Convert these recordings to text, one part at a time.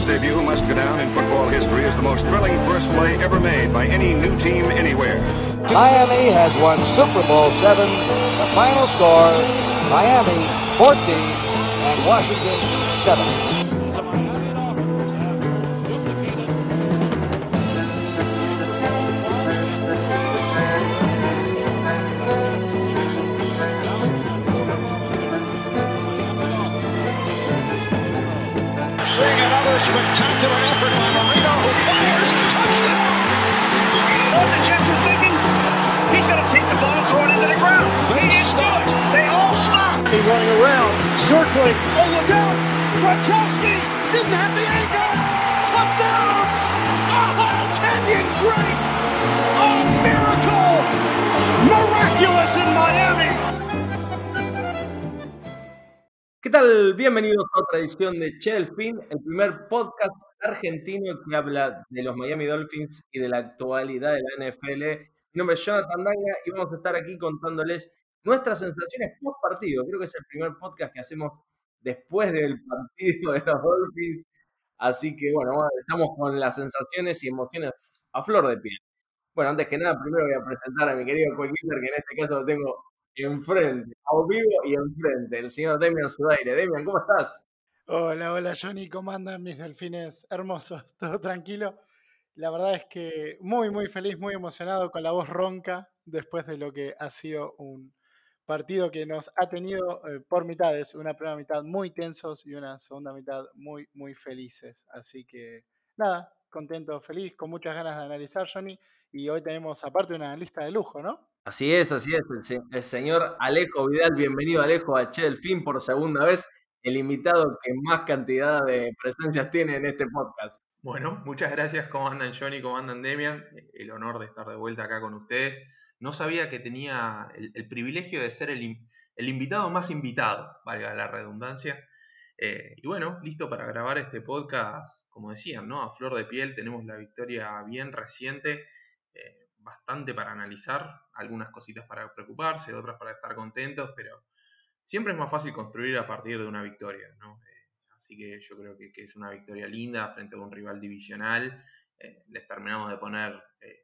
England's debut must go down in football history as the most thrilling first play ever made by any new team anywhere. Miami has won Super Bowl seven. The final score: Miami 14 and Washington 7. Circling. Look out! Gronkowski didn't have the angle. Touchdown! Kenyon Drake! A miracle! Miraculous in Miami! ¿Qué tal? Bienvenidos a otra edición de Chelfin, el primer podcast argentino que habla de los Miami Dolphins y de la actualidad de la NFL. Mi nombre es Jonathan Danga y vamos a estar aquí contándoles nuestras sensaciones post partido. Creo que es el primer podcast que hacemos después del partido de los Dolphins. Así que bueno, estamos con las sensaciones y emociones a flor de piel. Bueno, antes que nada, primero voy a presentar a mi querido coequiper, que en este caso lo tengo enfrente, a vivo y enfrente, el señor Demian Sudaire. Demian, ¿cómo estás? Hola, hola Johnny, ¿cómo andan mis delfines hermosos? ¿Todo tranquilo? La verdad es que muy, muy feliz, muy emocionado con la voz ronca después de lo que ha sido un partido que nos ha tenido eh, por mitades, una primera mitad muy tensos y una segunda mitad muy, muy felices. Así que nada, contento, feliz, con muchas ganas de analizar Johnny y hoy tenemos aparte una lista de lujo, ¿no? Así es, así es, el, se- el señor Alejo Vidal, bienvenido Alejo a Che Delfín por segunda vez, el invitado que más cantidad de presencias tiene en este podcast. Bueno, muchas gracias. ¿Cómo andan Johnny? ¿Cómo andan Demian? Eh, El honor de estar de vuelta acá con ustedes. No sabía que tenía el, privilegio de ser el, el invitado más invitado, valga la redundancia. Eh, y bueno, listo para grabar este podcast, como decían, ¿no? A flor de piel tenemos la victoria bien reciente, eh, bastante para analizar, algunas cositas para preocuparse, otras para estar contentos, pero siempre es más fácil construir a partir de una victoria, ¿no? Eh, así que yo creo que, que es una victoria linda frente a un rival divisional. Les terminamos de poner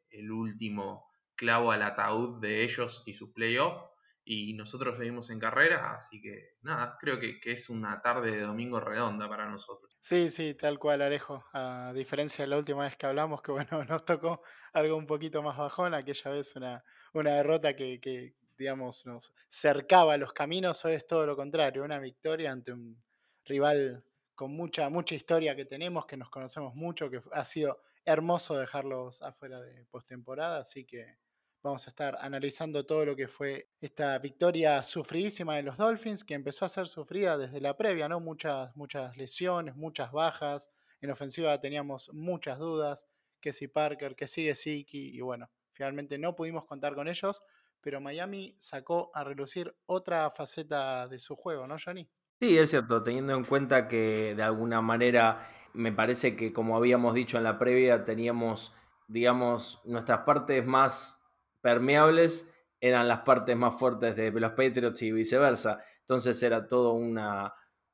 el último clavo al ataúd de ellos y sus playoffs. Y nosotros seguimos en carrera, así que nada, creo que, que es una tarde de domingo redonda para nosotros. Sí, sí, tal cual, Alejo. A diferencia de la última vez que hablamos, que bueno, nos tocó algo un poquito más bajón, aquella vez una, una derrota que, que, digamos, nos cercaba los caminos, hoy es todo lo contrario, una victoria ante un rival con mucha, mucha historia que tenemos, que nos conocemos mucho, que ha sido hermoso dejarlos afuera de postemporada, así que vamos a estar analizando todo lo que fue esta victoria sufridísima de los Dolphins, que empezó a ser sufrida desde la previa, ¿no? Muchas, muchas lesiones, muchas bajas. En ofensiva teníamos muchas dudas, que si Parker, que sigue Siki, y bueno, finalmente no pudimos contar con ellos, pero Miami sacó a relucir otra faceta de su juego, ¿no, Johnny? Sí, es cierto, teniendo en cuenta que de alguna manera me parece que como habíamos dicho en la previa, teníamos, digamos, nuestras partes más permeables eran las partes más fuertes de los Patriots y viceversa. Entonces era todo una,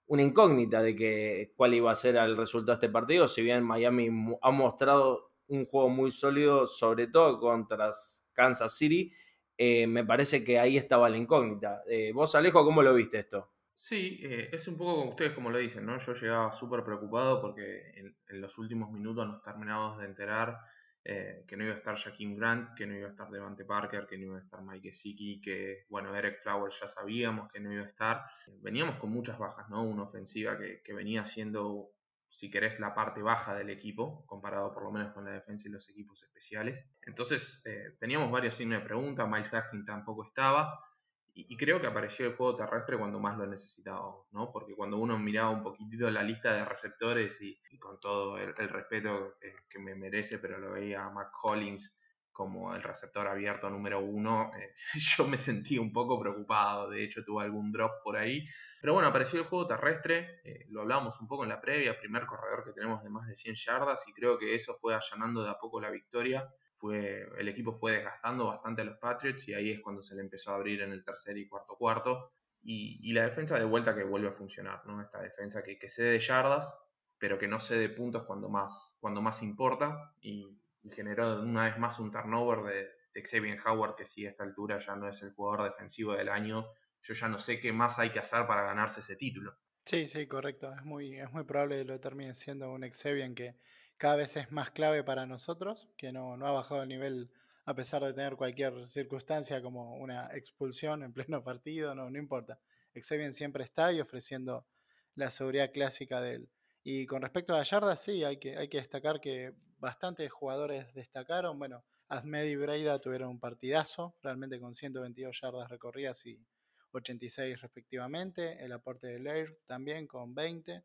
una incógnita de que cuál iba a ser el resultado de este partido, si bien Miami ha mostrado un juego muy sólido, sobre todo contra Kansas City, eh, me parece que ahí estaba la incógnita. Eh, vos, Alejo, ¿cómo lo viste esto? Sí, eh, es un poco como ustedes como lo dicen, ¿no? Yo llegaba súper preocupado porque en, en los últimos minutos nos terminamos de enterar eh, que no iba a estar Jaquim Grant, que no iba a estar Devante Parker, que no iba a estar Mike Gesicki, que, bueno, Eric Flowers ya sabíamos que no iba a estar. Veníamos con muchas bajas, ¿no? Una ofensiva que, que venía siendo, si querés, la parte baja del equipo, comparado por lo menos con la defensa y los equipos especiales. Entonces, eh, teníamos varios signos de pregunta, Miles Gaskin tampoco estaba. Y, creo que apareció el juego terrestre cuando más lo necesitábamos, ¿no? Porque cuando uno miraba un poquitito la lista de receptores y, y con todo el, el respeto eh, que me merece, pero lo veía a Mac Collins como el receptor abierto número uno, eh, yo me sentí un poco preocupado. De hecho, tuve algún drop por ahí. Pero bueno, apareció el juego terrestre, eh, lo hablábamos un poco en la previa, primer corredor que tenemos de más de 100 yardas y creo que eso fue allanando de a poco la victoria fue, el equipo fue desgastando bastante a los Patriots y ahí es cuando se le empezó a abrir en el tercer y cuarto cuarto. Y, y la defensa de vuelta que vuelve a funcionar, ¿no? Esta defensa que, que cede yardas, pero que no cede puntos cuando más, cuando más importa y, generó una vez más un turnover de, de Howard que si a esta altura ya no es el jugador defensivo del año, yo ya no sé qué más hay que hacer para ganarse ese título. Sí, sí, correcto. Es muy, es muy probable que lo termine siendo un Xavier que cada vez es más clave para nosotros, que no, no ha bajado el nivel a pesar de tener cualquier circunstancia como una expulsión en pleno partido, no, no importa. Xavier siempre está y ofreciendo la seguridad clásica de él. Y con respecto a la yarda, sí, hay que, hay que destacar que bastantes jugadores destacaron. Bueno, Ahmed y Breida tuvieron un partidazo, realmente con 122 yardas recorridas y 86 respectivamente. El aporte de Leir también con 20.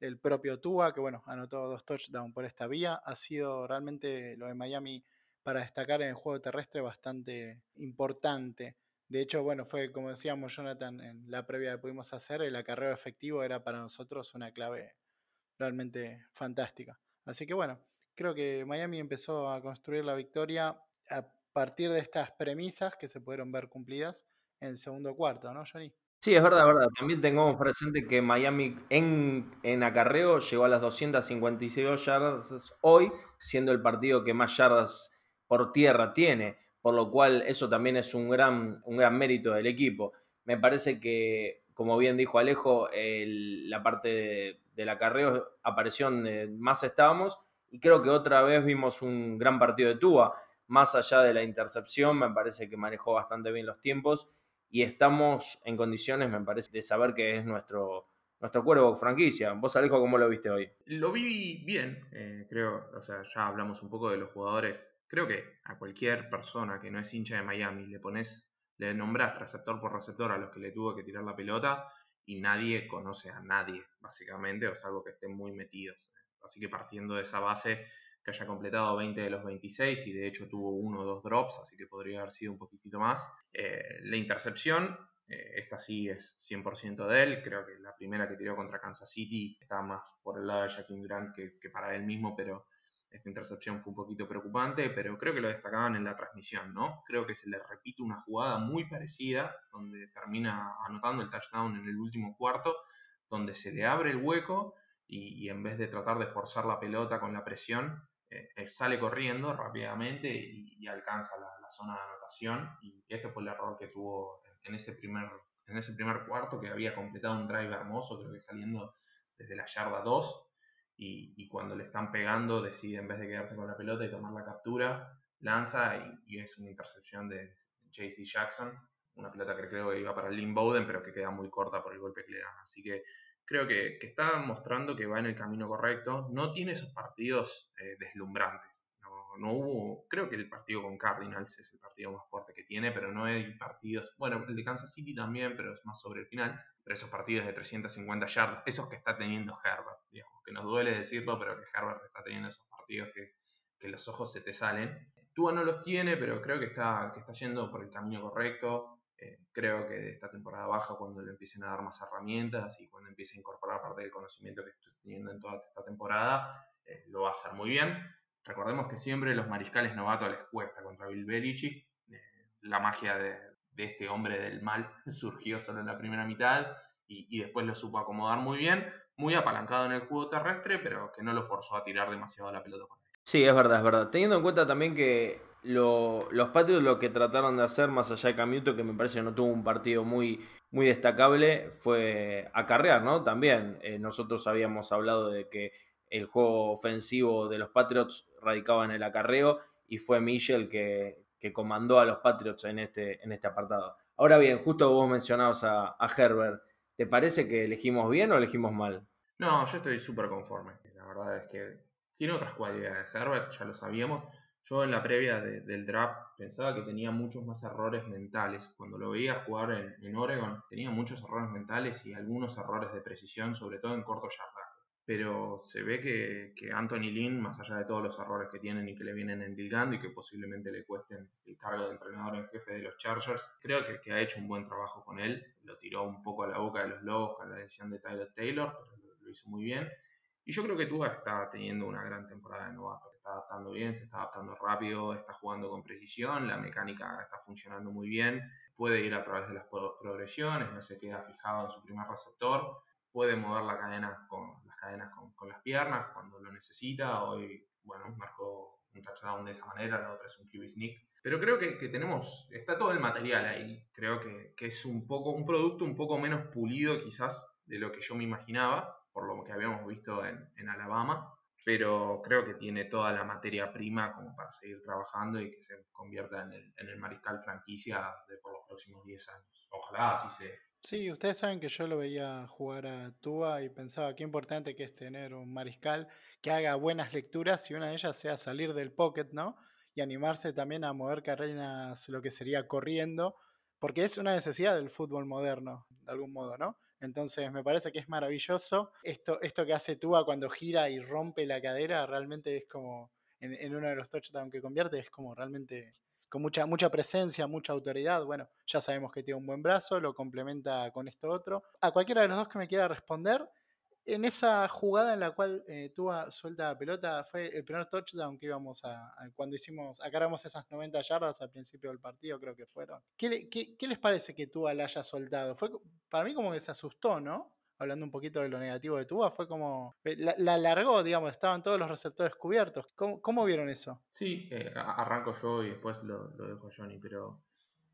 El propio Tua, que bueno, anotó dos touchdowns por esta vía. Ha sido realmente lo de Miami para destacar en el juego terrestre bastante importante. De hecho, bueno, fue como decíamos Jonathan en la previa que pudimos hacer, el acarreo efectivo era para nosotros una clave realmente fantástica. Así que bueno, creo que Miami empezó a construir la victoria a partir de estas premisas que se pudieron ver cumplidas en el segundo cuarto, ¿no, Johnny? Sí, es verdad, es verdad. También tengamos presente que Miami en, en acarreo llegó a las 256 yardas hoy, siendo el partido que más yardas por tierra tiene, por lo cual eso también es un gran, un gran mérito del equipo. Me parece que, como bien dijo Alejo, la parte del acarreo apareció donde más estábamos y creo que otra vez vimos un gran partido de Tua. Más allá de la intercepción, me parece que manejó bastante bien los tiempos y estamos en condiciones, me parece, de saber que es nuestro, nuestro cuervo franquicia. ¿Vos, Alejo, cómo lo viste hoy? Lo vi bien, eh, creo, o sea, ya hablamos un poco de los jugadores Creo que a cualquier persona que no es hincha de Miami le pones, le nombras receptor por receptor a los que le tuvo que tirar la pelota y nadie conoce a nadie, básicamente, o salvo que estén muy metidos. Así que partiendo de esa base, que haya completado 20 de los 26 y de hecho tuvo uno o dos drops, así que podría haber sido un poquitito más. Eh, la intercepción, eh, esta sí es 100% de él, creo que la primera que tiró contra Kansas City está más por el lado de Jackie Grant que, que para él mismo, pero esta intercepción fue un poquito preocupante, pero creo que lo destacaban en la transmisión, ¿no? Creo que se le repite una jugada muy parecida, donde termina anotando el touchdown en el último cuarto, donde se le abre el hueco y, en vez de tratar de forzar la pelota con la presión, eh, sale corriendo rápidamente y, alcanza la, zona de anotación. Y ese fue el error que tuvo en ese primer, en ese primer cuarto, que había completado un drive hermoso, creo que saliendo desde la yarda 2 y, cuando le están pegando decide en vez de quedarse con la pelota y tomar la captura, lanza y, es una intercepción de JC Jackson, una pelota que creo que iba para Lynn Bowden, pero que queda muy corta por el golpe que le dan. Así que creo que, está mostrando que va en el camino correcto. No tiene esos partidos eh, deslumbrantes. No, hubo, creo que el partido con Cardinals es el partido más fuerte que tiene, pero no hay partidos, bueno, el de Kansas City también, pero es más sobre el final, pero esos partidos de 350 yardas, esos que está teniendo Herbert, digamos, que nos duele decirlo, pero que Herbert está teniendo esos partidos que, que los ojos se te salen. Tua no los tiene, pero creo que está, que está yendo por el camino correcto. Eh, creo que de esta temporada baja, cuando le empiecen a dar más herramientas y cuando empiece a incorporar parte del conocimiento que estoy teniendo en toda esta temporada, eh, lo va a hacer muy bien. Recordemos que siempre los mariscales novatos les cuesta contra Bill Belichick. Eh, la magia de, este hombre del mal surgió solo en la primera mitad y, después lo supo acomodar muy bien, muy apalancado en el juego terrestre, pero que no lo forzó a tirar demasiado la pelota. Sí, es verdad, es verdad. Teniendo en cuenta también que los Patriots lo que trataron de hacer, más allá de Camuto, que me parece que no tuvo un partido muy, muy destacable, fue acarrear, ¿no? También eh, nosotros habíamos hablado de que el juego ofensivo de los Patriots radicaba en el acarreo y fue Michel que, que comandó a los Patriots en este, en este apartado. Ahora bien, justo vos mencionabas a, Herbert, ¿te parece que elegimos bien o elegimos mal? No, yo estoy súper conforme. La verdad es que tiene otras cualidades. Herbert ya lo sabíamos. Yo en la previa del draft pensaba que tenía muchos más errores mentales. Cuando lo veía jugar en, Oregon, tenía muchos errores mentales y algunos errores de precisión, sobre todo en corto yardaje pero se ve que, que, Anthony Lynn, más allá de todos los errores que tienen y que le vienen endilgando y que posiblemente le cuesten el cargo de entrenador en jefe de los Chargers, creo que, ha hecho un buen trabajo con él. Lo tiró un poco a la boca de los Lobos con la decisión de Tyler Taylor, pero lo, hizo muy bien. Y yo creo que Tua está teniendo una gran temporada de novato. Está adaptando bien, se está adaptando rápido, está jugando con precisión, la mecánica está funcionando muy bien. Puede ir a través de las progresiones, no se queda fijado en su primer receptor puede mover la cadena con las cadenas con, con las piernas cuando lo necesita. Hoy, bueno, marcó un touchdown de esa manera, la otra es un QB sneak. Pero creo que, que, tenemos, está todo el material ahí. Creo que, que, es un poco, un producto un poco menos pulido quizás de lo que yo me imaginaba, por lo que habíamos visto en, en Alabama. Pero creo que tiene toda la materia prima como para seguir trabajando y que se convierta en el, en el mariscal franquicia de por los próximos 10 años. Ojalá así sea. Sí, ustedes saben que yo lo veía jugar a Tua y pensaba qué importante que es tener un mariscal que haga buenas lecturas y una de ellas sea salir del pocket, ¿no? Y animarse también a mover carreras, lo que sería corriendo, porque es una necesidad del fútbol moderno, de algún modo, ¿no? Entonces me parece que es maravilloso. Esto, esto que hace Tua cuando gira y rompe la cadera, realmente es como, en, uno de los touchdowns que convierte, es como realmente con mucha, mucha presencia, mucha autoridad. Bueno, ya sabemos que tiene un buen brazo, lo complementa con esto otro. A cualquiera de los dos que me quiera responder, en esa jugada en la cual eh, Tua suelta la pelota, fue el primer touchdown que íbamos a, cuando hicimos, acaramos esas 90 yardas al principio del partido, creo que fueron. ¿Qué, qué, qué les parece que Tua la haya soltado? Fue para mí como que se asustó, ¿no? hablando un poquito de lo negativo de Tua, fue como. La, la alargó, digamos, estaban todos los receptores cubiertos. ¿Cómo, cómo vieron eso? Sí, eh, arranco yo y después lo, lo dejo Johnny, pero.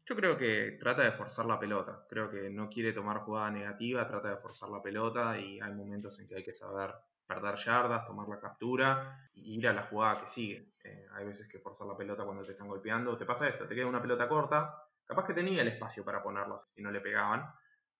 Yo creo que trata de forzar la pelota. Creo que no quiere tomar jugada negativa, trata de forzar la pelota y hay momentos en que hay que saber perder yardas, tomar la captura y ir a la jugada que sigue. Eh, hay veces que forzar la pelota cuando te están golpeando. Te pasa esto, te queda una pelota corta, capaz que tenía el espacio para ponerla si no le pegaban,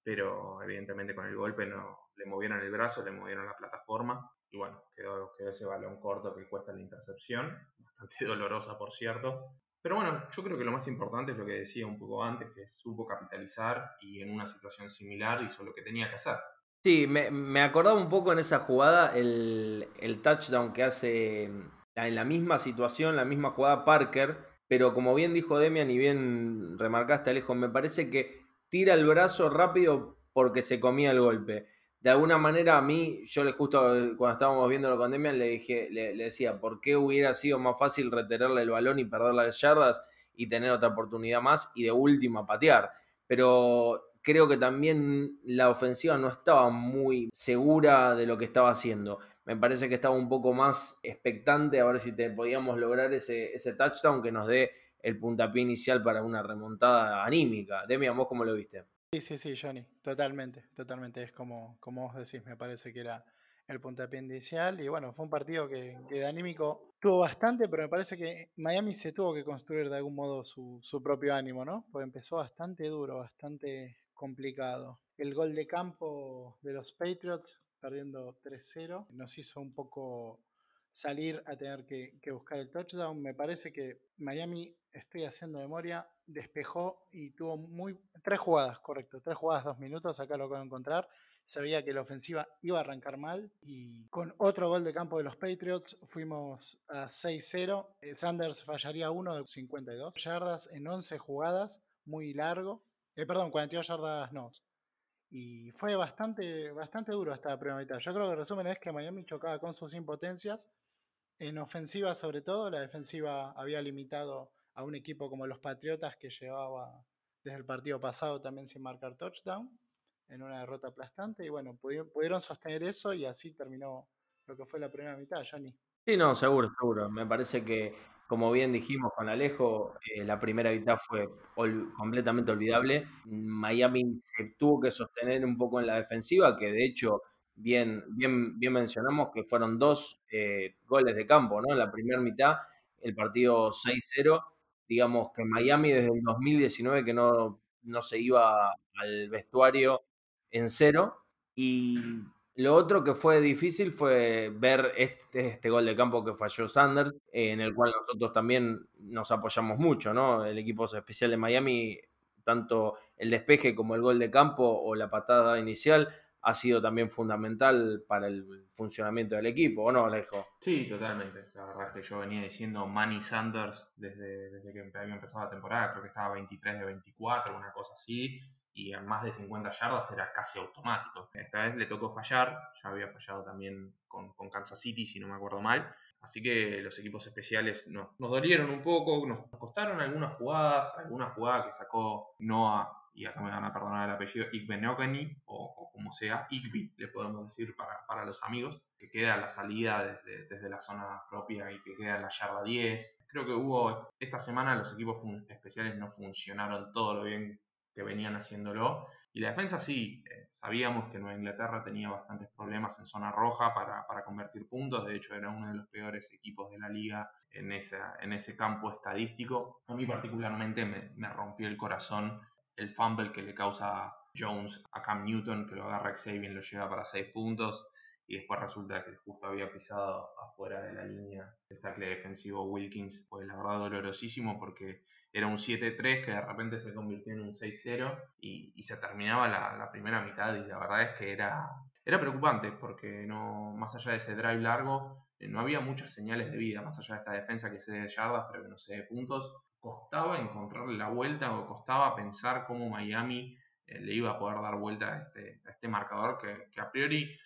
pero evidentemente con el golpe no le movieron el brazo, le movieron la plataforma y bueno, quedó, quedó ese balón corto que cuesta la intercepción, bastante dolorosa por cierto. Pero bueno, yo creo que lo más importante es lo que decía un poco antes, que supo capitalizar y en una situación similar hizo lo que tenía que hacer. Sí, me, acordaba un poco en esa jugada el, el touchdown que hace en la misma situación, la misma jugada Parker, pero como bien dijo Demian y bien remarcaste Alejo, me parece que tira el brazo rápido porque se comía el golpe. De alguna manera a mí, yo le justo cuando estábamos viendo la pandemia le dije, le, decía, ¿por qué hubiera sido más fácil retenerle el balón y perder las yardas y tener otra oportunidad más y de última patear? Pero creo que también la ofensiva no estaba muy segura de lo que estaba haciendo. Me parece que estaba un poco más expectante a ver si te podíamos lograr ese, ese touchdown que nos dé el puntapié inicial para una remontada anímica. Demian, ¿vos cómo lo viste? Sí, sí, sí, Johnny, totalmente, totalmente. Es como, como vos decís, me parece que era el puntapié inicial. Y bueno, fue un partido que, que, de anímico tuvo bastante, pero me parece que Miami se tuvo que construir de algún modo su, su propio ánimo, ¿no? Porque empezó bastante duro, bastante complicado. El gol de campo de los Patriots, perdiendo 3-0, nos hizo un poco salir a tener que, buscar el touchdown. Me parece que Miami, estoy haciendo memoria, despejó y tuvo muy tres jugadas, correcto, tres jugadas, dos minutos, acá lo puedo encontrar. Sabía que la ofensiva iba a arrancar mal y con otro gol de campo de los Patriots fuimos a 6-0. Sanders fallaría uno de 52 yardas en 11 jugadas, muy largo. Eh, perdón, 42 yardas no. Y fue bastante, bastante duro la primera mitad. Yo creo que el resumen es que Miami chocaba con sus impotencias en ofensiva, sobre todo, la defensiva había limitado a un equipo como los Patriotas que llevaba desde el partido pasado también sin marcar touchdown en una derrota aplastante. Y bueno, pudieron sostener eso y así terminó lo que fue la primera mitad, Johnny. Sí, no, seguro, seguro. Me parece que, como bien dijimos con Alejo, eh, la primera mitad fue completamente olvidable. Miami se tuvo que sostener un poco en la defensiva, que de hecho bien, bien, bien mencionamos que fueron dos eh, goles de campo, ¿no? En la primera mitad, el partido 6-0, digamos que Miami desde el 2019 que no, no se iba al vestuario en cero. Y lo otro que fue difícil fue ver este, este gol de campo que falló Sanders, en el cual nosotros también nos apoyamos mucho, ¿no? El equipo especial de Miami, tanto el despeje como el gol de campo o la patada inicial, ha sido también fundamental para el funcionamiento del equipo, ¿o no, Alejo? Sí, totalmente. La verdad es que yo venía diciendo Manny Sanders desde, desde que había empezado la temporada, creo que estaba 23 de 24, una cosa así, y en más de 50 yardas era casi automático. Esta vez le tocó fallar, ya había fallado también con, con Kansas City, si no me acuerdo mal. Así que los equipos especiales no, nos dolieron un poco, nos costaron algunas jugadas, algunas jugadas que sacó Noah y acá me van a perdonar el apellido, Igbenogany, o, o como sea, Igby, le podemos decir para, para los amigos, que queda la salida desde, desde, la zona propia y que queda la yarda 10. Creo que hubo, esta semana los equipos especiales no funcionaron todo lo bien que venían haciéndolo. Y la defensa sí, eh, sabíamos que Nueva Inglaterra tenía bastantes problemas en zona roja para, para, convertir puntos, de hecho era uno de los peores equipos de la liga en, esa, en ese campo estadístico. A mí particularmente me, me rompió el corazón el fumble que le causa Jones a Cam Newton, que lo agarra Xavier, lo lleva para 6 puntos y después resulta que justo había pisado afuera de la línea el tackle defensivo Wilkins. Fue la verdad dolorosísimo porque era un 7-3 que de repente se convirtió en un 6-0 y, y, se terminaba la, la, primera mitad y la verdad es que era, era preocupante porque no, más allá de ese drive largo eh, no había muchas señales de vida, más allá de esta defensa que se de yardas pero que no se de puntos. Costaba encontrarle la vuelta o costaba pensar cómo Miami eh, le iba a poder dar vuelta a este, a este marcador que, a priori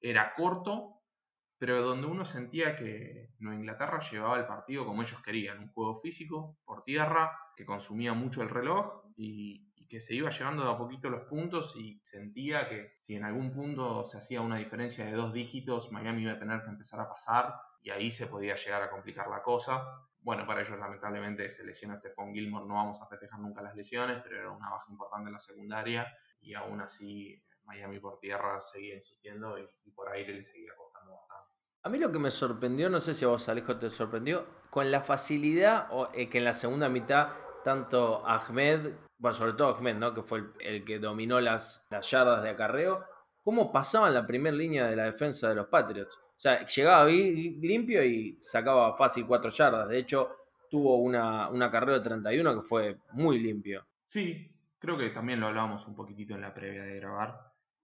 era corto, pero donde uno sentía que Nueva Inglaterra llevaba el partido como ellos querían, un juego físico, por tierra, que consumía mucho el reloj y, y, que se iba llevando de a poquito los puntos y sentía que si en algún punto se hacía una diferencia de dos dígitos, Miami iba a tener que empezar a pasar y ahí se podía llegar a complicar la cosa. Bueno, para ellos lamentablemente se lesiona Stephon Gilmore, no vamos a festejar nunca las lesiones, pero era una baja importante en la secundaria y aún así Miami por tierra seguía insistiendo y, y, por aire le seguía costando bastante. A mí lo que me sorprendió, no sé si a vos Alejo te sorprendió, con la facilidad o, eh, que en la segunda mitad tanto Ahmed, bueno, sobre todo Ahmed, ¿no? que fue el, el que dominó las, las, yardas de acarreo, cómo pasaban la primera línea de la defensa de los Patriots. O sea, llegaba limpio y sacaba fácil cuatro yardas. De hecho, tuvo una, un acarreo de 31 que fue muy limpio. Sí, creo que también lo hablábamos un poquitito en la previa de grabar.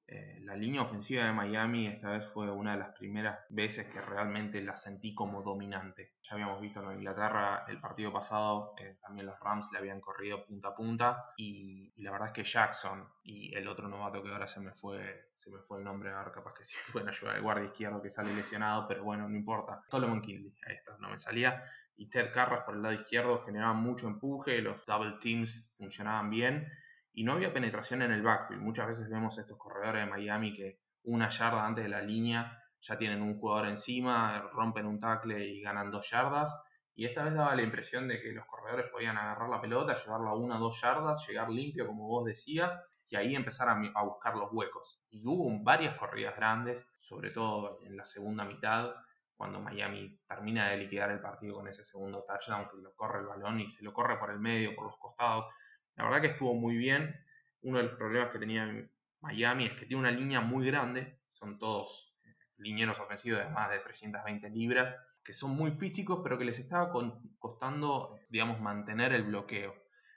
Eh, la línea ofensiva de Miami esta vez fue una de las primeras veces que realmente la sentí como dominante. Ya habíamos visto en Inglaterra el partido pasado, eh, también los Rams le habían corrido punta a punta y, la verdad es que Jackson y el otro novato que ahora se me fue se me fue el nombre, a capaz que sí pueden ayudar, el guardia izquierdo que sale lesionado, pero bueno, no importa. Solomon Kinley, ahí está, no me salía. Y Ted Carras por el lado izquierdo generaban mucho empuje, los double teams funcionaban bien y no había penetración en el backfield. Muchas veces vemos estos corredores de Miami que una yarda antes de la línea ya tienen un jugador encima, rompen un tackle y ganan dos yardas. Y esta vez daba la impresión de que los corredores podían agarrar la pelota, llevarla una o dos yardas, llegar limpio, como vos decías, y ahí empezar a, buscar los huecos. Y hubo varias corridas grandes, sobre todo en la segunda mitad, cuando Miami termina de liquidar el partido con ese segundo touchdown, que lo corre el balón y se lo corre por el medio, por los costados. La verdad que estuvo muy bien. Uno de los problemas que tenía Miami es que tiene una línea muy grande, son todos linieros ofensivos de más de 320 libras, que son muy físicos, pero que les estaba costando, digamos, mantener el bloqueo.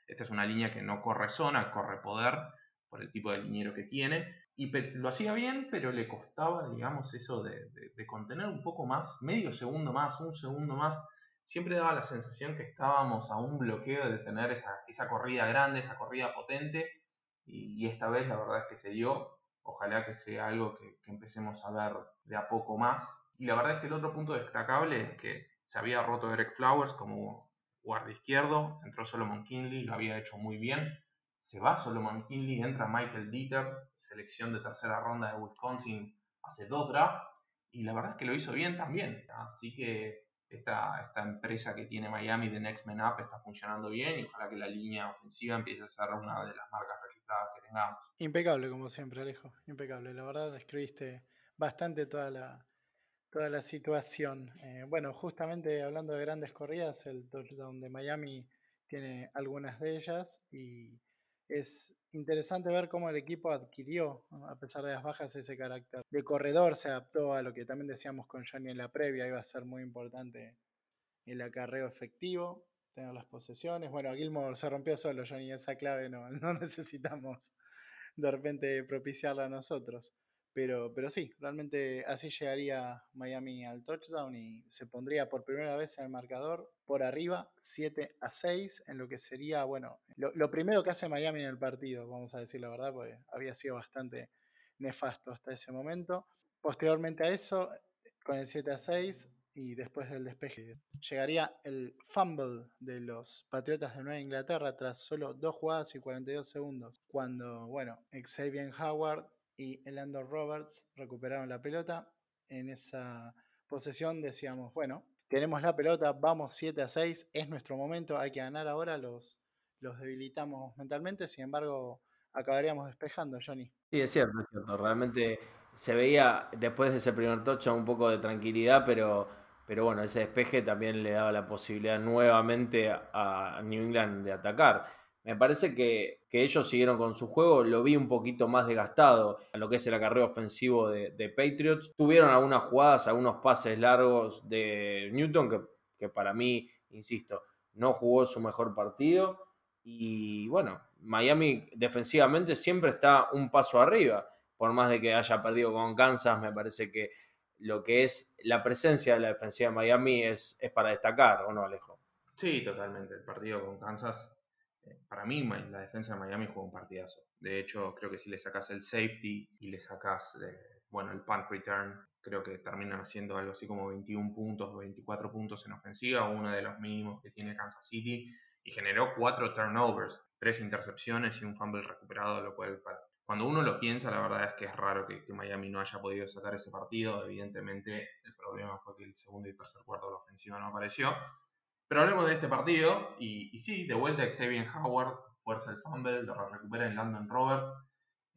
Esta es una línea que no corre zona, corre poder por el tipo de liniero que tiene, y lo hacía bien, pero le costaba, digamos, eso de, de, contener un poco más, medio segundo más, un segundo más, siempre daba la sensación que estábamos a un bloqueo de tener esa, esa corrida grande, esa corrida potente, y, esta vez la verdad es que se dio. Ojalá que sea algo que, empecemos a ver de a poco más. Y la verdad es que el otro punto destacable es que se había roto Eric Flowers como guardia izquierdo, entró Solomon Kinley, lo había hecho muy bien. Se va Solomon Kinley, entra Michael Dieter, selección de tercera ronda de Wisconsin hace dos drafts, y la verdad es que lo hizo bien también. Así que esta, esta, empresa que tiene Miami de Next Man Up está funcionando bien y ojalá que la línea ofensiva empiece a ser una de las marcas registradas que tengamos. Impecable, como siempre, Alejo. Impecable. La verdad, describiste bastante toda la, toda la situación. Eh, bueno, justamente hablando de grandes corridas, el touchdown de Miami tiene algunas de ellas y es interesante ver cómo el equipo adquirió, a pesar de las bajas, ese carácter de corredor, se adaptó a lo que también decíamos con Johnny en la previa, iba a ser muy importante el acarreo efectivo, tener las posesiones. Bueno, Gilmore se rompió solo, Johnny, esa clave no, no necesitamos de repente propiciarla a nosotros. Pero, pero sí, realmente así llegaría Miami al touchdown y se pondría por primera vez en el marcador por arriba 7 a 6 en lo que sería, bueno, lo, lo, primero que hace Miami en el partido, vamos a decir la verdad, porque había sido bastante nefasto hasta ese momento. Posteriormente a eso, con el 7 a 6, y después del despeje llegaría el fumble de los Patriotas de Nueva Inglaterra tras solo dos jugadas y 42 segundos, cuando, bueno, Xavier Howard y Elandon Roberts recuperaron la pelota. En esa posesión decíamos, bueno, tenemos la pelota, vamos 7 a 6, es nuestro momento, hay que ganar ahora, los, los debilitamos mentalmente, sin embargo, acabaríamos despejando, Johnny. Sí, es cierto, es cierto. Realmente se veía después de ese primer tocho un poco de tranquilidad, pero, pero bueno, ese despeje también le daba la posibilidad nuevamente a New England de atacar. Me parece que, ellos siguieron con su juego, lo vi un poquito más desgastado en lo que es el acarreo ofensivo de, Patriots. Tuvieron algunas jugadas, algunos pases largos de Newton, que, que para mí, insisto, no jugó su mejor partido. Y bueno, Miami defensivamente siempre está un paso arriba. Por más de que haya perdido con Kansas, me parece que lo que es la presencia de la defensiva de Miami es, es para destacar, ¿o no, Alejo? Sí, totalmente. El partido con Kansas para mí la defensa de Miami jugó un partidazo. De hecho, creo que si le sacas el safety y le sacas, eh, bueno, el punt return, creo que terminan haciendo algo así como 21 puntos o 24 puntos en ofensiva, uno de los mínimos que tiene Kansas City, y generó cuatro turnovers, tres intercepciones y un fumble recuperado, lo cual cuando uno lo piensa, la verdad es que es raro que, que, Miami no haya podido sacar ese partido. Evidentemente, el problema fue que el segundo y tercer cuarto de la ofensiva no apareció. Pero hablemos de este partido, y, sí, de vuelta Xavier Howard, fuerza el fumble, lo recupera en Landon Roberts,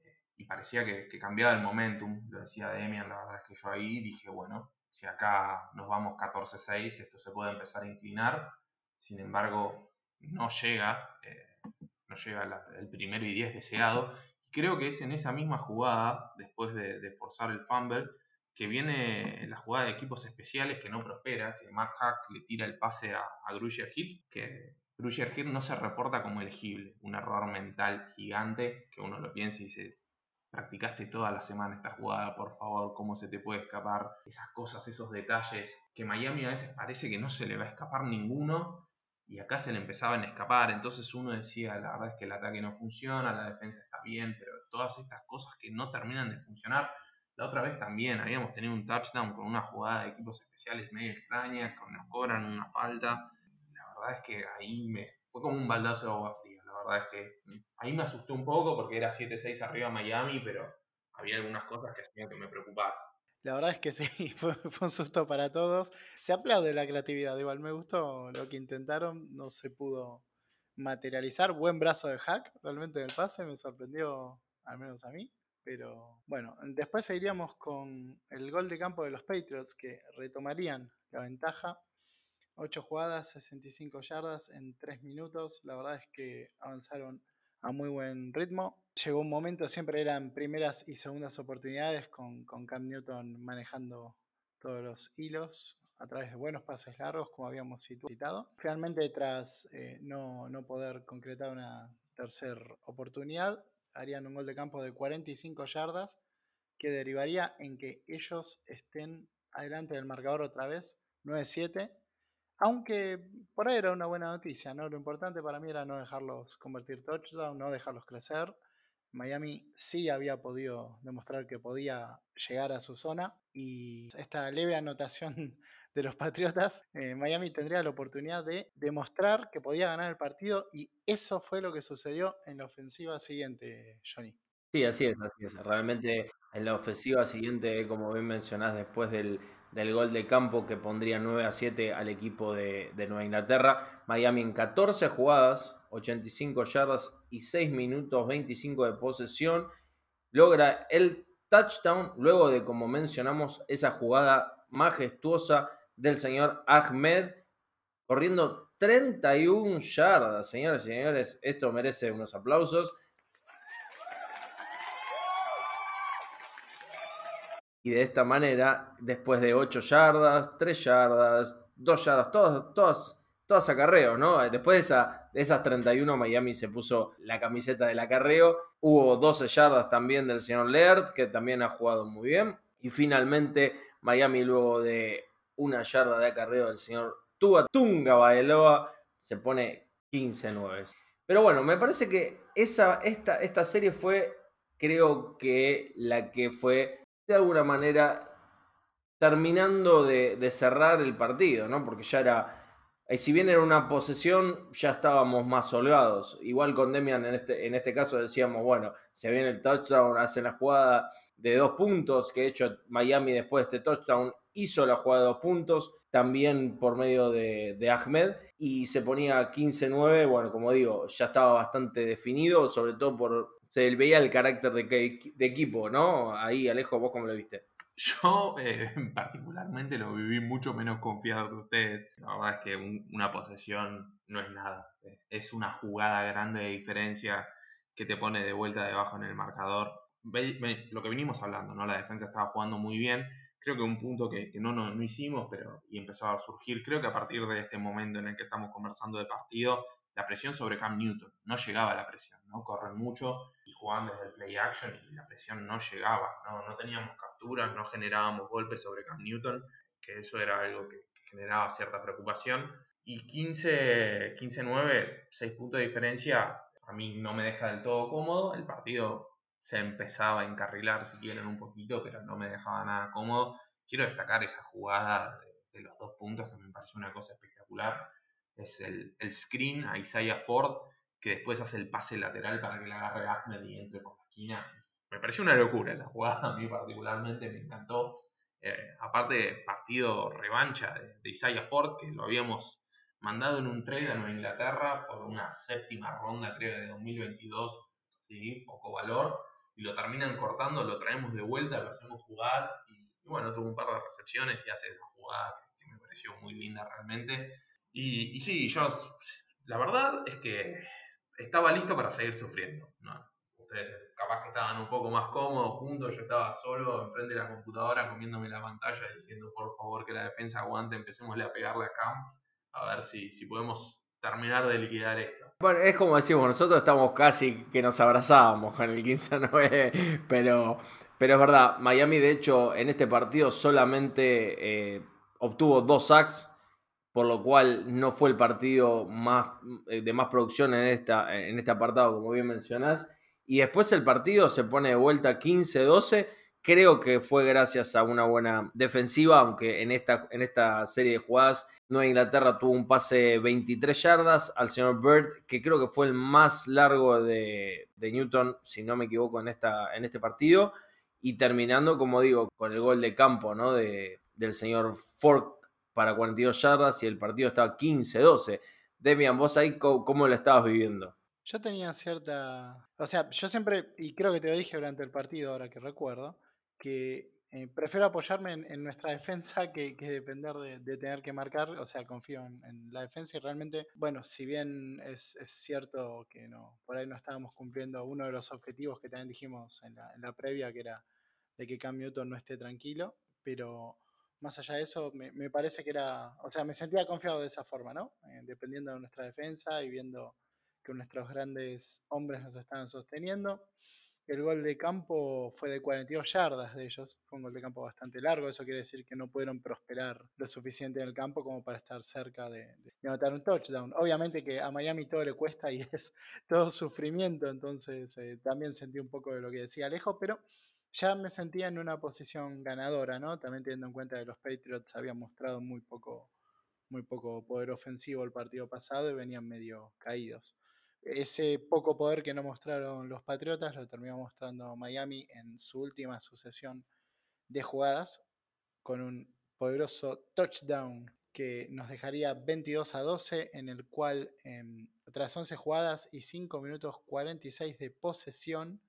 eh, y parecía que, cambiaba el momentum, lo decía Demian, la verdad es que yo ahí dije, bueno, si acá nos vamos 14-6, esto se puede empezar a inclinar, sin embargo, no llega, eh, no llega el primero y 10 deseado, creo que es en esa misma jugada, después de, de forzar el fumble, que viene la jugada de equipos especiales que no prospera, que Matt Hack le tira el pase a, a Grusher Hill, que Grusher Hill no se reporta como elegible, un error mental gigante que uno lo piensa y dice, practicaste toda la semana esta jugada, por favor, cómo se te puede escapar esas cosas, esos detalles, que Miami a veces parece que no se le va a escapar ninguno y acá se le empezaban a escapar, entonces uno decía, la verdad es que el ataque no funciona, la defensa está bien, pero todas estas cosas que no terminan de funcionar, la otra vez también habíamos tenido un touchdown con una jugada de equipos especiales medio extraña, con nos cobran una falta. La verdad es que ahí me fue como un baldazo de agua fría. La verdad es que ahí me asusté un poco porque era 7-6 arriba Miami, pero había algunas cosas que hacían que me preocupara. La verdad es que sí, fue, un susto para todos. Se aplaude la creatividad, igual me gustó lo que intentaron, no se pudo materializar. Buen brazo de hack realmente en el pase, me sorprendió, al menos a mí. Pero bueno, después seguiríamos con el gol de campo de los Patriots que retomarían la ventaja. 8 jugadas, 65 yardas en 3 minutos. La verdad es que avanzaron a muy buen ritmo. Llegó un momento, siempre eran primeras y segundas oportunidades con, con Cam Newton manejando todos los hilos a través de buenos pases largos, como habíamos citado. Finalmente, tras eh, no, no poder concretar una tercera oportunidad, harían un gol de campo de 45 yardas que derivaría en que ellos estén adelante del marcador otra vez, 9-7. Aunque por ahí era una buena noticia, ¿no? Lo importante para mí era no dejarlos convertir touchdown, no dejarlos crecer. Miami sí había podido demostrar que podía llegar a su zona y esta leve anotación los Patriotas, eh, Miami tendría la oportunidad de demostrar que podía ganar el partido y eso fue lo que sucedió en la ofensiva siguiente, Johnny. Sí, así es, así es. Realmente en la ofensiva siguiente, como bien mencionás, después del, gol de campo que pondría 9 a 7 al equipo de, de, Nueva Inglaterra, Miami en 14 jugadas, 85 yardas y 6 minutos 25 de posesión, logra el touchdown luego de, como mencionamos, esa jugada majestuosa del señor Ahmed, corriendo 31 yardas. Señores y señores, esto merece unos aplausos. Y de esta manera, después de 8 yardas, 3 yardas, 2 yardas, todas, todas, todas acarreos, ¿no? Después de, esa, de esas 31, Miami se puso la camiseta del acarreo. Hubo 12 yardas también del señor Laird, que también ha jugado muy bien. Y finalmente, Miami, luego de una yarda de acarreo del señor Tua Tunga Baeloa, se pone 15-9. Pero bueno, me parece que esa, esta, esta serie fue, creo que la que fue de alguna manera terminando de cerrar el partido, ¿no? Porque ya era y si bien era una posesión, ya estábamos más holgados. Igual con Demian en este, en este caso decíamos, bueno, se viene el touchdown, hace la jugada de dos puntos, que de hecho Miami después de este touchdown hizo la jugada de dos puntos, también por medio de, Ahmed, y se ponía 15-9, bueno, como digo, ya estaba bastante definido, sobre todo por, se veía el carácter de, de equipo, ¿no? Ahí, Alejo, vos cómo lo viste. Yo eh, particularmente lo viví mucho menos confiado que ustedes. La verdad es que una posesión no es nada. Es una jugada grande de diferencia que te pone de vuelta debajo en el marcador. lo que venimos hablando, ¿no? La defensa estaba jugando muy bien. Creo que un punto que, no, no, no, hicimos, pero y empezó a surgir, creo que a partir de este momento en el que estamos conversando de partido, la presión sobre Cam Newton. No llegaba la presión, ¿no? Corren mucho y jugaban desde el play action y la presión no llegaba. No, no teníamos capturas, no generábamos golpes sobre Cam Newton, que eso era algo que, generaba cierta preocupación. Y 15-9, 6 puntos de diferencia, a mí no me deja del todo cómodo. El partido se empezaba a encarrilar, si quieren, un poquito, pero no me dejaba nada cómodo. Quiero destacar esa jugada de, los dos puntos que me pareció una cosa espectacular es el, screen a Isaiah Ford, que después hace el pase lateral para que le agarre Ahmed y entre por la esquina. Me pareció una locura esa jugada, a mí particularmente me encantó. Eh, aparte, partido revancha de, Isaiah Ford, que lo habíamos mandado en un trade a Nueva Inglaterra por una séptima ronda, creo, de 2022, ¿sí? poco valor, y lo terminan cortando, lo traemos de vuelta, lo hacemos jugar, y, bueno, tuvo un par de recepciones y hace esa jugada que me pareció muy linda realmente. Y, y, sí, yo, la verdad es que estaba listo para seguir sufriendo. Ustedes capaz que estaban un poco más cómodos juntos, yo estaba solo enfrente de la computadora comiéndome la pantalla diciendo por favor que la defensa aguante, empecémosle a pegarle a Cam, a ver si, si podemos terminar de liquidar esto. Bueno, es como decimos, nosotros estamos casi que nos abrazábamos con el 15-9, pero, pero es verdad, Miami de hecho en este partido solamente eh, obtuvo dos sacks por lo cual no fue el partido más, eh, de más producción en, esta, en este apartado, como bien mencionás. Y después el partido se pone de vuelta 15-12. Creo que fue gracias a una buena defensiva, aunque en esta, en esta serie de jugadas Nueva Inglaterra tuvo un pase 23 yardas al señor Bird, que creo que fue el más largo de, Newton, si no me equivoco, en, esta, en este partido. Y terminando, como digo, con el gol de campo ¿no? de, del señor Fork para 42 yardas y el partido estaba 15-12. Demian, vos ahí, ¿cómo, lo estabas viviendo? Yo tenía cierta. O sea, yo siempre, y creo que te lo dije durante el partido, ahora que recuerdo, que eh, prefiero apoyarme en, nuestra defensa que, depender de, tener que marcar. O sea, confío en, la defensa y realmente, bueno, si bien es, cierto que no, por ahí no estábamos cumpliendo uno de los objetivos que también dijimos en la, en la previa, que era de que Cam Newton no esté tranquilo, pero más allá de eso, me, parece que era, o sea, me sentía confiado de esa forma, ¿no? Eh, dependiendo de nuestra defensa y viendo que nuestros grandes hombres nos estaban sosteniendo. El gol de campo fue de 42 yardas de ellos, fue un gol de campo bastante largo, eso quiere decir que no pudieron prosperar lo suficiente en el campo como para estar cerca de, anotar un touchdown. Obviamente que a Miami todo le cuesta y es todo sufrimiento, entonces eh, también sentí un poco de lo que decía Alejo, pero ya me sentía en una posición ganadora, ¿no? También teniendo en cuenta que los Patriots habían mostrado muy poco, muy poco poder ofensivo el partido pasado y venían medio caídos. Ese poco poder que no mostraron los Patriotas lo terminó mostrando Miami en su última sucesión de jugadas con un poderoso touchdown que nos dejaría 22 a 12, en el cual em, tras 11 jugadas y 5 minutos 46 de posesión,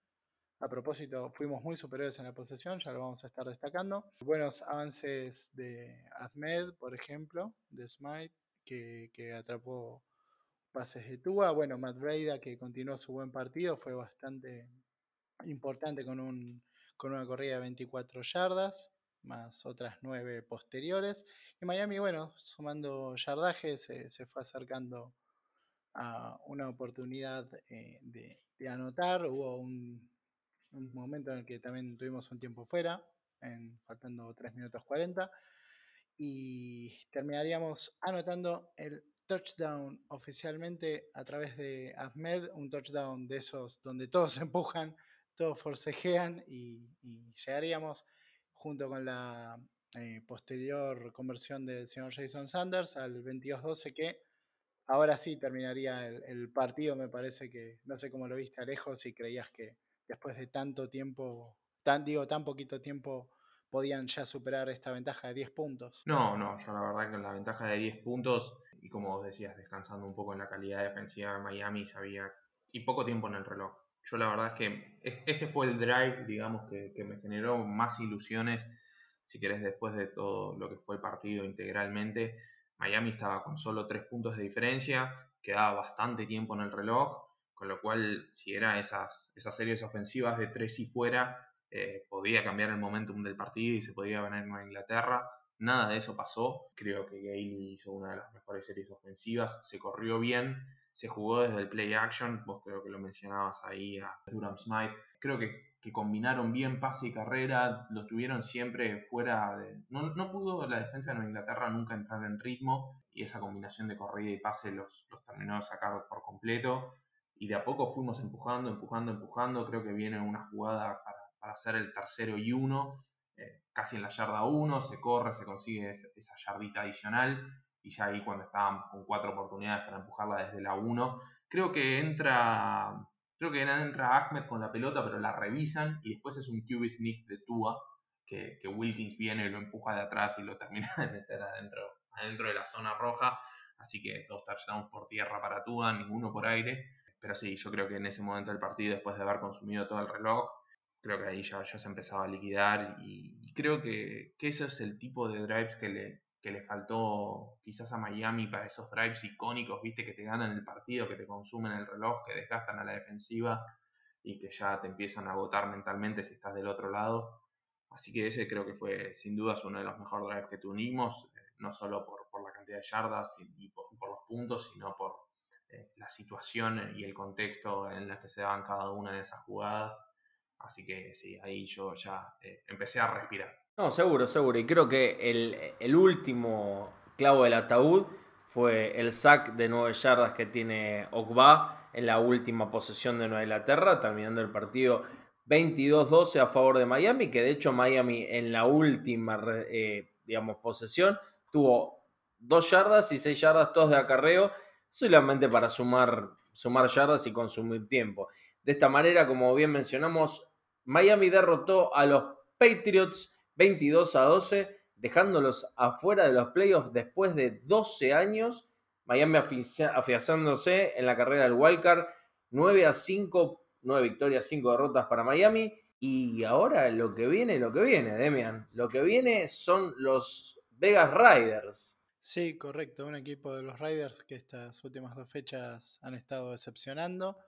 a propósito, fuimos muy superiores en la posesión, ya lo vamos a estar destacando. Buenos avances de Ahmed, por ejemplo, de Smite, que, atrapó pases de Tua. Bueno, Matt Breda, que continuó su buen partido, fue bastante importante con, un, con una corrida de 24 yardas, más otras 9 posteriores. Y Miami, bueno, sumando yardaje, se, fue acercando a una oportunidad eh, de anotar. Hubo un un momento en el que también tuvimos un tiempo fuera, en, faltando 3 minutos 40, y terminaríamos anotando el touchdown oficialmente a través de Ahmed, un touchdown de esos donde todos empujan, todos forcejean y, llegaríamos junto con la eh, posterior conversión del señor Jason Sanders al 22-12 que ahora sí terminaría el, el, partido, me parece que, no sé cómo lo viste Alejo, si creías que después de tanto tiempo, tan, digo, tan poquito tiempo, podían ya superar esta ventaja de 10 puntos. No, no, yo la verdad que la ventaja de 10 puntos, y como vos decías, descansando un poco en la calidad defensiva de Miami, sabía, y poco tiempo en el reloj. Yo la verdad es que este fue el drive, digamos, que, que me generó más ilusiones, si querés, después de todo lo que fue el partido integralmente. Miami estaba con solo 3 puntos de diferencia, quedaba bastante tiempo en el reloj, con lo cual si era esas, esas series ofensivas de 3 y fuera, eh, podía cambiar el momentum del partido y se podía ganar en Inglaterra. Nada de eso pasó. Creo que Gale hizo una de las mejores series ofensivas, se corrió bien, se jugó desde el play action, vos creo que lo mencionabas ahí a Durham Smite. Creo que, que combinaron bien pase y carrera, lo tuvieron siempre fuera. No, no, pudo la defensa de Inglaterra nunca entrar en ritmo y esa combinación de corrida y pase los, los terminó de sacar por completo. Y de a poco fuimos empujando, empujando, empujando. Creo que viene una jugada para para hacer el tercero y uno, eh, casi en la yarda 1, se corre, se consigue esa yardita adicional y ya ahí cuando estaban con cuatro oportunidades para empujarla desde la 1, creo que entra creo que entra Ahmed con la pelota pero la revisan y después es un QB sneak de Tua que, que Wilkins viene y lo empuja de atrás y lo termina de meter adentro, adentro de la zona roja, así que dos touchdowns por tierra para Tua, ninguno por aire, pero sí, yo creo que en ese momento del partido, después de haber consumido todo el reloj, creo que ahí ya, ya se empezaba a liquidar y, creo que, que, ese es el tipo de drives que le, que le faltó quizás a Miami para esos drives icónicos, viste, que te ganan el partido, que te consumen el reloj, que desgastan a la defensiva y que ya te empiezan a agotar mentalmente si estás del otro lado. Así que ese creo que fue sin duda uno de los mejores drives que tuvimos, eh, no solo por, por, la cantidad de yardas y, por, por los puntos, sino por eh, la situación y el contexto en la que se daban cada una de esas jugadas Así que sí, ahí yo ya eh, empecé a respirar. No, seguro, seguro. Y creo que el, el último clavo del ataúd fue el sack de nueve yardas que tiene Ogba en la última posesión de Nueva Inglaterra, terminando el partido 22-12 a favor de Miami, que de hecho Miami en la última, eh, digamos, posesión tuvo dos yardas y seis yardas todos de acarreo, solamente para sumar, sumar yardas y consumir tiempo. De esta manera, como bien mencionamos, Miami derrotó a los Patriots 22 a 12, dejándolos afuera de los playoffs después de 12 años. Miami afianzándose en la carrera del wildcard 9 a 5, 9 victorias, 5 derrotas para Miami. Y ahora lo que viene, lo que viene, Demian. Lo que viene son los Vegas Riders. Sí, correcto. Un equipo de los Riders que estas últimas dos fechas han estado decepcionando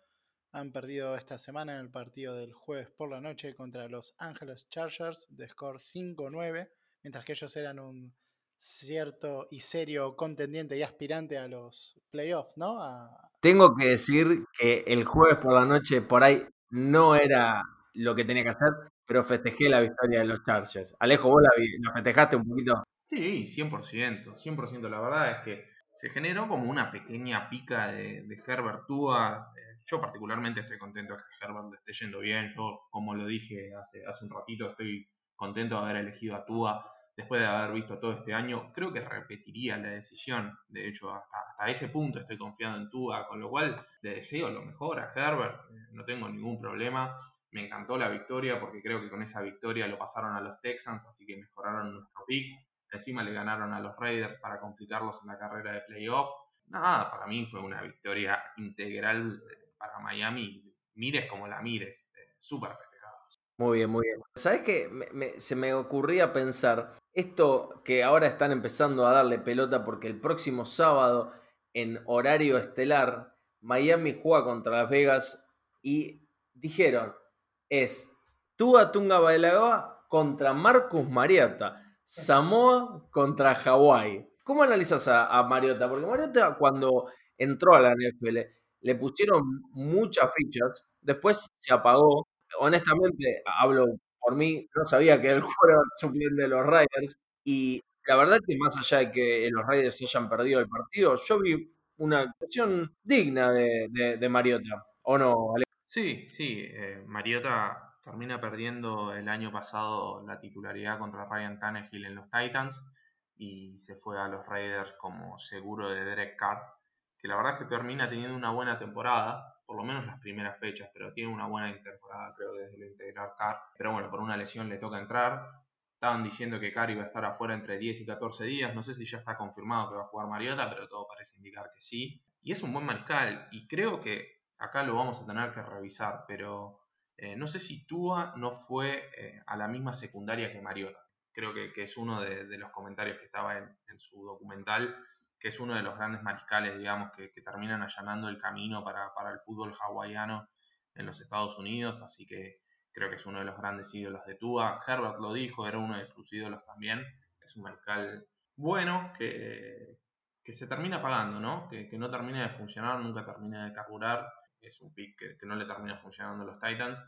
han perdido esta semana en el partido del jueves por la noche contra los Angeles Chargers de score 5-9, mientras que ellos eran un cierto y serio contendiente y aspirante a los playoffs, ¿no? Tengo que decir que el jueves por la noche por ahí no era lo que tenía que hacer, pero festejé la victoria de los Chargers. Alejo, vos la, la festejaste un poquito. Sí, 100%, 100%. La verdad es que se generó como una pequeña pica de, de Herbert Tua. Yo particularmente estoy contento de que Herbert le esté yendo bien. Yo, como lo dije hace, hace un ratito, estoy contento de haber elegido a Tua después de haber visto todo este año. Creo que repetiría la decisión. De hecho, hasta, hasta ese punto estoy confiado en Tua, con lo cual le deseo lo mejor a Herbert. No tengo ningún problema. Me encantó la victoria porque creo que con esa victoria lo pasaron a los Texans, así que mejoraron nuestro pick. Encima le ganaron a los Raiders para complicarlos en la carrera de playoff. Nada, para mí fue una victoria integral para Miami, mires como la mires, eh, súper festejados. Muy bien, muy bien. ¿Sabes qué? Se me ocurría pensar, esto que ahora están empezando a darle pelota porque el próximo sábado en horario estelar, Miami juega contra Las Vegas y dijeron, es Tua Tunga Bailagoa contra Marcus Mariota, Samoa contra Hawái. ¿Cómo analizas a, Mariota? Porque Mariota cuando entró a la NFL le pusieron muchas fichas, después se apagó. Honestamente, hablo por mí, no sabía que él fuera suplente de los Raiders. Y la verdad que más allá de que los Raiders hayan perdido el partido, yo vi una actuación digna de, Mariota, ¿o no, Sí, sí, eh, Mariota termina perdiendo el año pasado la titularidad contra Ryan Tannehill en los Titans y se fue a los Raiders como seguro de Derek Carr, que la verdad es que termina teniendo una buena temporada, por lo menos las primeras fechas, pero tiene una buena temporada creo desde el integrar Carr, pero bueno, por una lesión le toca entrar. Estaban diciendo que Carr iba a estar afuera entre 10 y 14 días, no sé si ya está confirmado que va a jugar Mariota, pero todo parece indicar que sí. Y es un buen mariscal y creo que acá lo vamos a tener que revisar, pero eh, no sé si Tua no fue eh, a la misma secundaria que Mariota. Creo que, es uno de, los comentarios que estaba en, su documental, que es uno de los grandes mariscales, digamos, que, terminan allanando el camino para, el fútbol hawaiano en los Estados Unidos, así que creo que es uno de los grandes ídolos de Tua. Herbert lo dijo, era uno de sus ídolos también. Es un mariscal bueno que, que se termina pagando, ¿no? Que, que, no termina de funcionar, nunca termina de carburar es un pick que, no le termina funcionando a los Titans.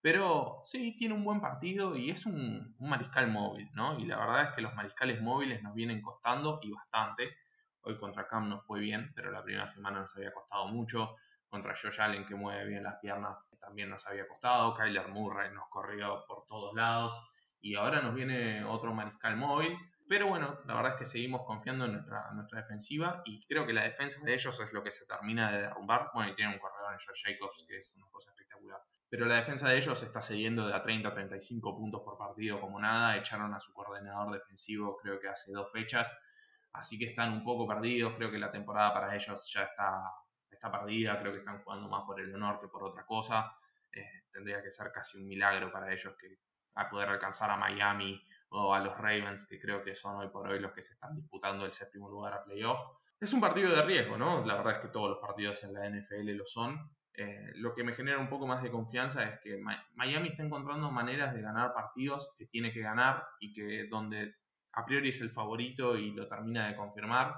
Pero sí, tiene un buen partido y es un, mariscal móvil, ¿no? Y la verdad es que los mariscales móviles nos vienen costando y bastante. Hoy contra Cam nos fue bien, pero la primera semana nos había costado mucho. Contra Josh Allen, que mueve bien las piernas, también nos había costado. Kyler Murray nos corrió por todos lados. Y ahora nos viene otro mariscal móvil pero bueno, la verdad es que seguimos confiando en nuestra, nuestra defensiva y creo que la defensa de ellos es lo que se termina de derrumbar. Bueno, y tienen un corredor en George Jacobs que es una cosa espectacular. Pero la defensa de ellos está cediendo de a 30 a 35 puntos por partido como nada. Echaron a su coordinador defensivo creo que hace dos fechas. Así que están un poco perdidos. Creo que la temporada para ellos ya está, está perdida. Creo que están jugando más por el honor que por otra cosa. Eh, tendría que ser casi un milagro para ellos que a poder alcanzar a Miami o a los Ravens, que creo que son hoy por hoy los que se están disputando el séptimo lugar a playoff. Es un partido de riesgo, ¿no? La verdad es que todos los partidos en la NFL lo son. Eh, lo que me genera un poco más de confianza es que Miami está encontrando maneras de ganar partidos que tiene que ganar y que donde a priori es el favorito y lo termina de confirmar.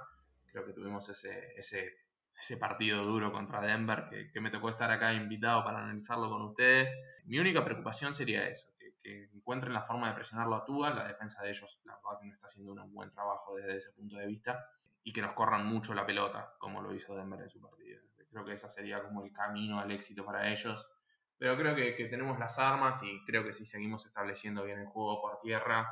Creo que tuvimos ese, ese, ese partido duro contra Denver que, que me tocó estar acá invitado para analizarlo con ustedes. Mi única preocupación sería eso, que encuentren la forma de presionarlo a Tua. La defensa de ellos, la verdad que no está haciendo un buen trabajo desde ese punto de vista. Y que nos corran mucho la pelota, como lo hizo Denver en su partido. Creo que ese sería como el camino al éxito para ellos. Pero creo que, tenemos las armas y creo que si seguimos estableciendo bien el juego por tierra,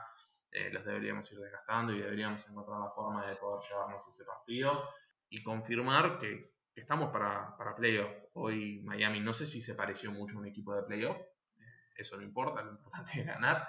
eh, los deberíamos ir desgastando y deberíamos encontrar la forma de poder llevarnos ese partido y confirmar que, estamos para, para playoff. Hoy Miami no sé si se pareció mucho a un equipo de playoff, eso no importa, lo importante es ganar,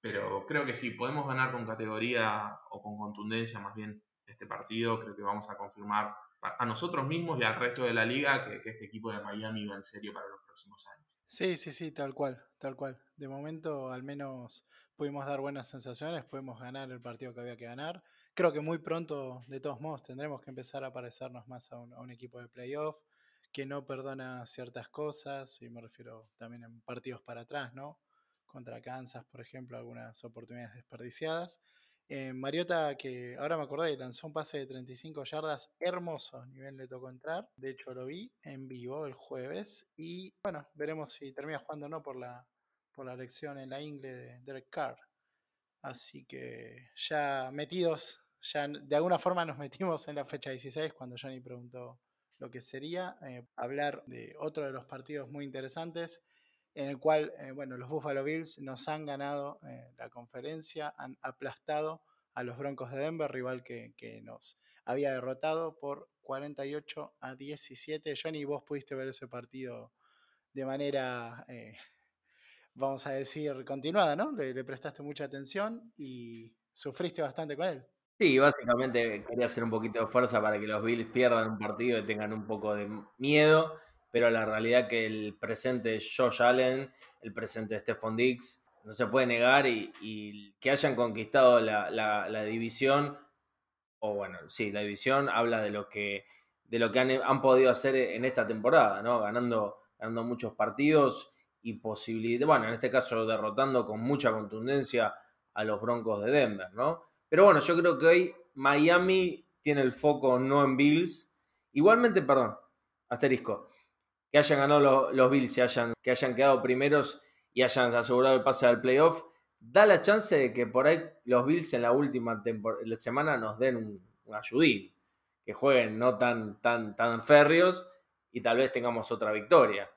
pero creo que sí, podemos ganar con categoría o con contundencia más bien este partido, creo que vamos a confirmar a nosotros mismos y al resto de la liga que, este equipo de Miami va en serio para los próximos años. Sí, sí, sí, tal cual, tal cual. De momento al menos pudimos dar buenas sensaciones, pudimos ganar el partido que había que ganar. Creo que muy pronto, de todos modos, tendremos que empezar a parecernos más a un equipo de playoff que no perdona ciertas cosas, y me refiero también en partidos para atrás, ¿no? Contra Kansas, por ejemplo, algunas oportunidades desperdiciadas. Eh, Mariota, que ahora me acordé, lanzó un pase de 35 yardas hermoso, nivel le tocó entrar. De hecho, lo vi en vivo el jueves. Y bueno, veremos si termina jugando o no por la, por la elección en la ingle de Derek Carr. Así que ya metidos, ya de alguna forma nos metimos en la fecha 16 cuando Johnny preguntó lo que sería eh, hablar de otro de los partidos muy interesantes, en el cual, eh, bueno, los Buffalo Bills nos han ganado eh, la conferencia, han aplastado a los Broncos de Denver, rival que, nos había derrotado por 48 a 17. Johnny, vos pudiste ver ese partido de manera, vamos a decir, continuada, ¿no? le prestaste mucha atención y sufriste bastante con él. Sí, básicamente quería hacer un poquito de fuerza para que los Bills pierdan un partido y tengan un poco de miedo, pero la realidad que el presente de Josh Allen, el presente Stephon Diggs, no se puede negar y, que hayan conquistado la, división, o bueno, sí, la división habla de lo que, de lo que han, podido hacer en esta temporada, ¿no? Ganando, ganando muchos partidos y posibilidad, bueno, en este caso derrotando con mucha contundencia a los Broncos de Denver, ¿no? Pero bueno, yo creo que hoy Miami tiene el foco no en Bills. Igualmente, perdón, asterisco, que hayan ganado los, Bills que hayan quedado primeros y hayan asegurado el pase al playoff, da la chance de que por ahí los Bills en la última semana nos den un, un ayudín, que jueguen no tan, tan, tan férreos y tal vez tengamos otra victoria.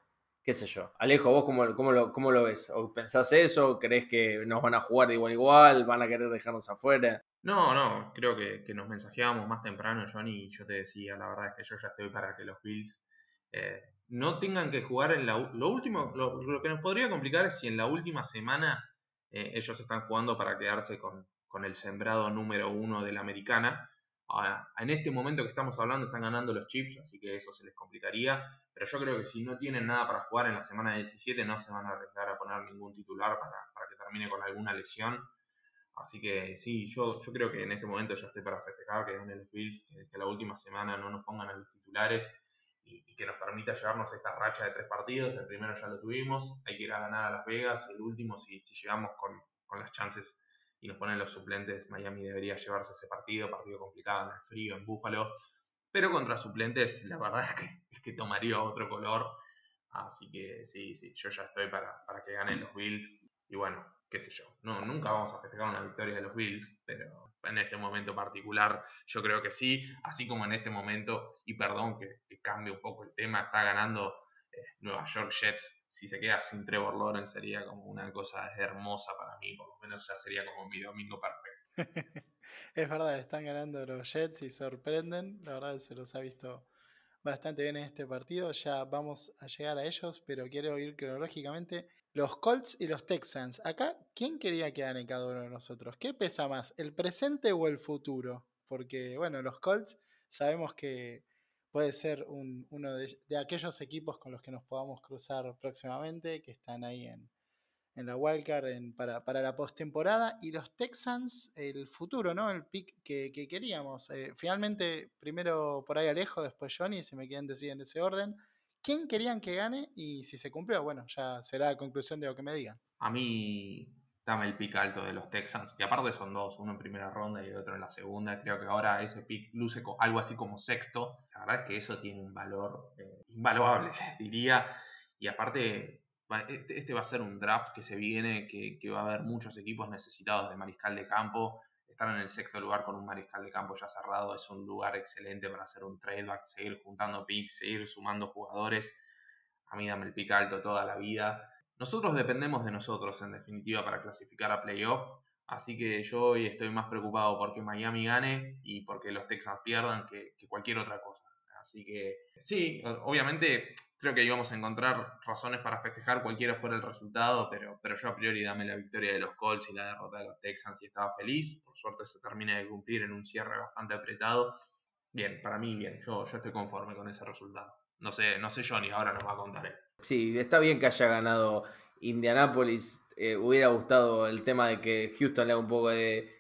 Qué sé yo. Alejo, ¿vos cómo, cómo, lo, cómo lo ves? ¿O pensás eso? ¿Crees que nos van a jugar de igual igual? ¿Van a querer dejarnos afuera? No, no, creo que, que nos mensajeábamos más temprano, Johnny, y yo te decía, la verdad es que yo ya estoy para que los Bills eh, no tengan que jugar en la... Lo último, lo, lo, que nos podría complicar es si en la última semana eh, ellos están jugando para quedarse con, con el sembrado número uno de la americana. Ahora, en este momento que estamos hablando están ganando los Chips, así que eso se les complicaría. Pero yo creo que si no tienen nada para jugar en la semana 17 no se van a arriesgar a poner ningún titular para, que termine con alguna lesión. Así que sí, yo, creo que en este momento ya estoy para festejar que ganen los Bills, que, la última semana no nos pongan a los titulares y, que nos permita llevarnos esta racha de tres partidos. El primero ya lo tuvimos, hay que ir a ganar a Las Vegas. El último, si, si llegamos con las chances y nos ponen los suplentes, Miami debería llevarse ese partido, partido complicado en el frío, en Búfalo. Pero contra suplentes, la verdad es que, es que tomaría otro color. Así que sí, sí, yo ya estoy para, para que ganen los Bills. Y bueno, qué sé yo, no, nunca vamos a festejar una victoria de los Bills, pero en este momento particular yo creo que sí, así como en este momento, y perdón que, que cambie un poco el tema, está ganando Nueva York Jets, si se queda sin Trevor Lawrence sería como una cosa hermosa para mí, por lo menos ya sería como mi domingo perfecto. es verdad, están ganando los Jets y sorprenden, la verdad se los ha visto bastante bien en este partido, ya vamos a llegar a ellos, pero quiero ir cronológicamente los Colts y los Texans. Acá, ¿quién quería que gane cada uno de nosotros? ¿Qué pesa más, el presente o el futuro? Porque, bueno, los Colts sabemos que puede ser un, uno de, aquellos equipos con los que nos podamos cruzar próximamente, que están ahí en, en la wildcard en, para, para la postemporada. Y los Texans, el futuro, ¿no? El pick que, que queríamos. Eh, finalmente, primero por ahí Alejo, después Johnny, si me quieren decir en ese orden quién querían que gane y si se cumplió, bueno, ya será la conclusión de lo que me digan. A mí, dame el pick alto de los Texans, que aparte son dos, uno en primera ronda y otro en la segunda. Creo que ahora ese pick luce algo así como sexto. La verdad es que eso tiene un valor eh, invaluable, diría. Y aparte, este, este, va a ser un draft que se viene, que, que va a haber muchos equipos necesitados de mariscal de campo estar en el sexto lugar con un mariscal de campo ya cerrado es un lugar excelente para hacer un tradeback, seguir juntando picks, seguir sumando jugadores. A mí dame el pick alto toda la vida. Nosotros dependemos de nosotros en definitiva para clasificar a playoff. Así que yo hoy estoy más preocupado porque Miami gane y porque los Texans pierdan que, cualquier otra cosa. Así que sí, obviamente creo que íbamos a encontrar razones para festejar cualquiera fuera el resultado, pero, pero yo a priori dame la victoria de los Colts y la derrota de los Texans y estaba feliz. Por suerte se termina de cumplir en un cierre bastante apretado. Bien, para mí bien, yo, yo estoy conforme con ese resultado. No sé, no sé Johnny, ahora nos va a contar él. Sí, está bien que haya ganado Indianapolis. Eh, hubiera gustado el tema de que Houston le haga un poco de,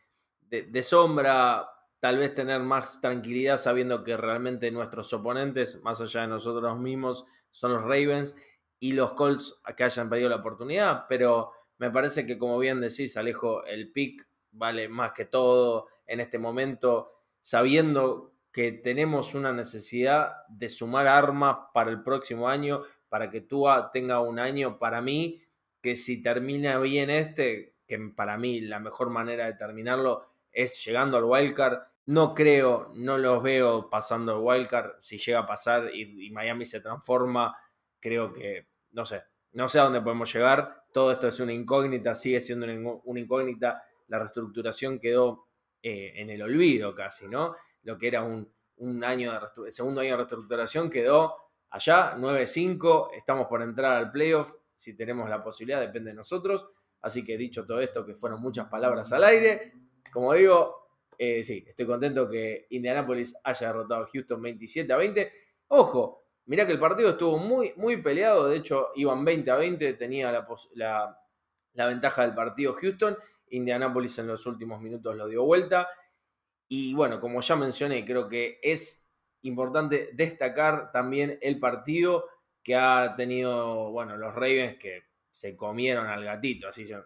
de, de sombra, tal vez tener más tranquilidad sabiendo que realmente nuestros oponentes, más allá de nosotros mismos, son los Ravens y los Colts que hayan pedido la oportunidad, pero me parece que como bien decís, Alejo, el pick vale más que todo en este momento, sabiendo que tenemos una necesidad de sumar armas para el próximo año, para que Tua tenga un año para mí, que si termina bien este, que para mí la mejor manera de terminarlo es llegando al wildcard. No creo, no los veo pasando el wildcard. Si llega a pasar y, Miami se transforma, creo que, no sé, no sé a dónde podemos llegar. Todo esto es una incógnita, sigue siendo una, una incógnita. La reestructuración quedó eh, en el olvido casi, ¿no? Lo que era un, un año de el segundo año de reestructuración quedó allá, 9-5. Estamos por entrar al playoff. Si tenemos la posibilidad, depende de nosotros. Así que dicho todo esto, que fueron muchas palabras al aire, como digo, eh, sí, estoy contento que Indianapolis haya derrotado a Houston 27 a 20. Ojo, mirá que el partido estuvo muy, muy peleado. De hecho, iban 20 a 20, tenía la, la, la ventaja del partido Houston. Indianapolis en los últimos minutos lo dio vuelta. Y bueno, como ya mencioné, creo que es importante destacar también el partido que ha tenido, bueno, los Ravens que se comieron al gatito, así se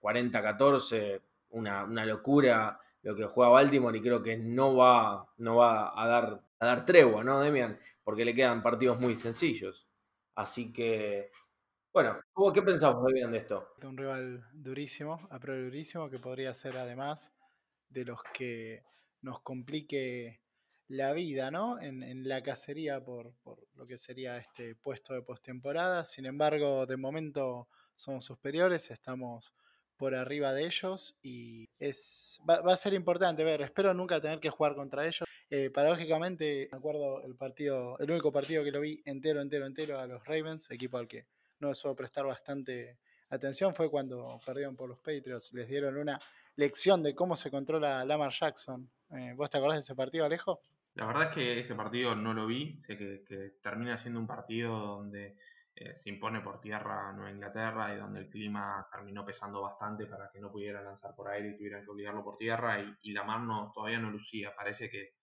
40-14, una, una, locura lo que juega Baltimore y creo que no va, no va a, dar, a dar tregua, ¿no, Demian? Porque le quedan partidos muy sencillos. Así que, bueno, ¿qué pensamos, Demian, de esto? Un rival durísimo, a priori durísimo, que podría ser además de los que nos complique la vida, ¿no? En, la cacería por, lo que sería este puesto de postemporada. Sin embargo, de momento somos superiores, estamos por arriba de ellos y es va, a ser importante ver. Espero nunca tener que jugar contra ellos. Eh, paradójicamente, me acuerdo el partido, el único partido que lo vi entero, entero, entero a los Ravens, equipo al que no suelo prestar bastante atención, fue cuando perdieron por los Patriots. Les dieron una lección de cómo se controla Lamar Jackson. Eh, ¿Vos te acordás de ese partido, Alejo? La verdad es que ese partido no lo vi, sé que, termina siendo un partido donde eh, se impone por tierra Nueva Inglaterra y donde el clima terminó pesando bastante para que no pudiera lanzar por aire y tuvieran que obligarlo por tierra y, y la no, todavía no lucía, parece que,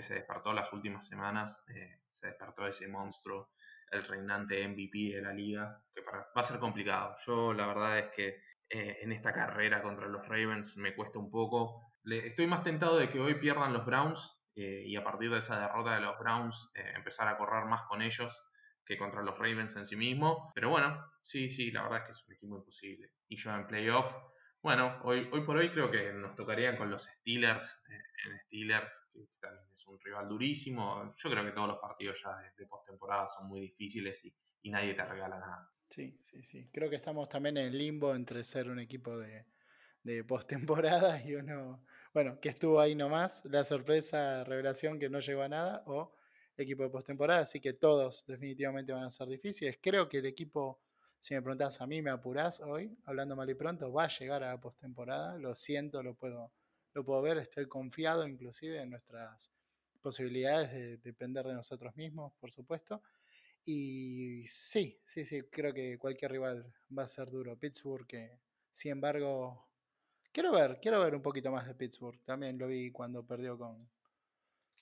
se despertó las últimas semanas, eh, se despertó ese monstruo, el reinante MVP de la liga, que va a ser complicado. Yo la verdad es que eh, en esta carrera contra los Ravens me cuesta un poco. estoy más tentado de que hoy pierdan los Browns eh, y a partir de esa derrota de los Browns eh, empezar a correr más con ellos que contra los Ravens en sí mismo. Pero bueno, sí, sí, la verdad es que es un equipo imposible. Y yo en playoff, bueno, hoy, hoy por hoy creo que nos tocarían con los Steelers, eh, en Steelers, que también es un rival durísimo. Yo creo que todos los partidos ya de, postemporada son muy difíciles y, y nadie te regala nada. Sí, sí, sí. Creo que estamos también en limbo entre ser un equipo de, de postemporada y uno bueno, que estuvo ahí nomás, la sorpresa, revelación que no llegó a nada, o equipo de postemporada, así que todos definitivamente van a ser difíciles. Creo que el equipo, si me preguntas a mí, me apurás hoy, hablando mal y pronto, va a llegar a la postemporada, lo siento, lo puedo, lo puedo ver, estoy confiado inclusive en nuestras posibilidades de depender de nosotros mismos, por supuesto. Y sí, sí, sí, creo que cualquier rival va a ser duro. Pittsburgh, que sin embargo Quiero ver, quiero ver un poquito más de Pittsburgh. También lo vi cuando perdió con,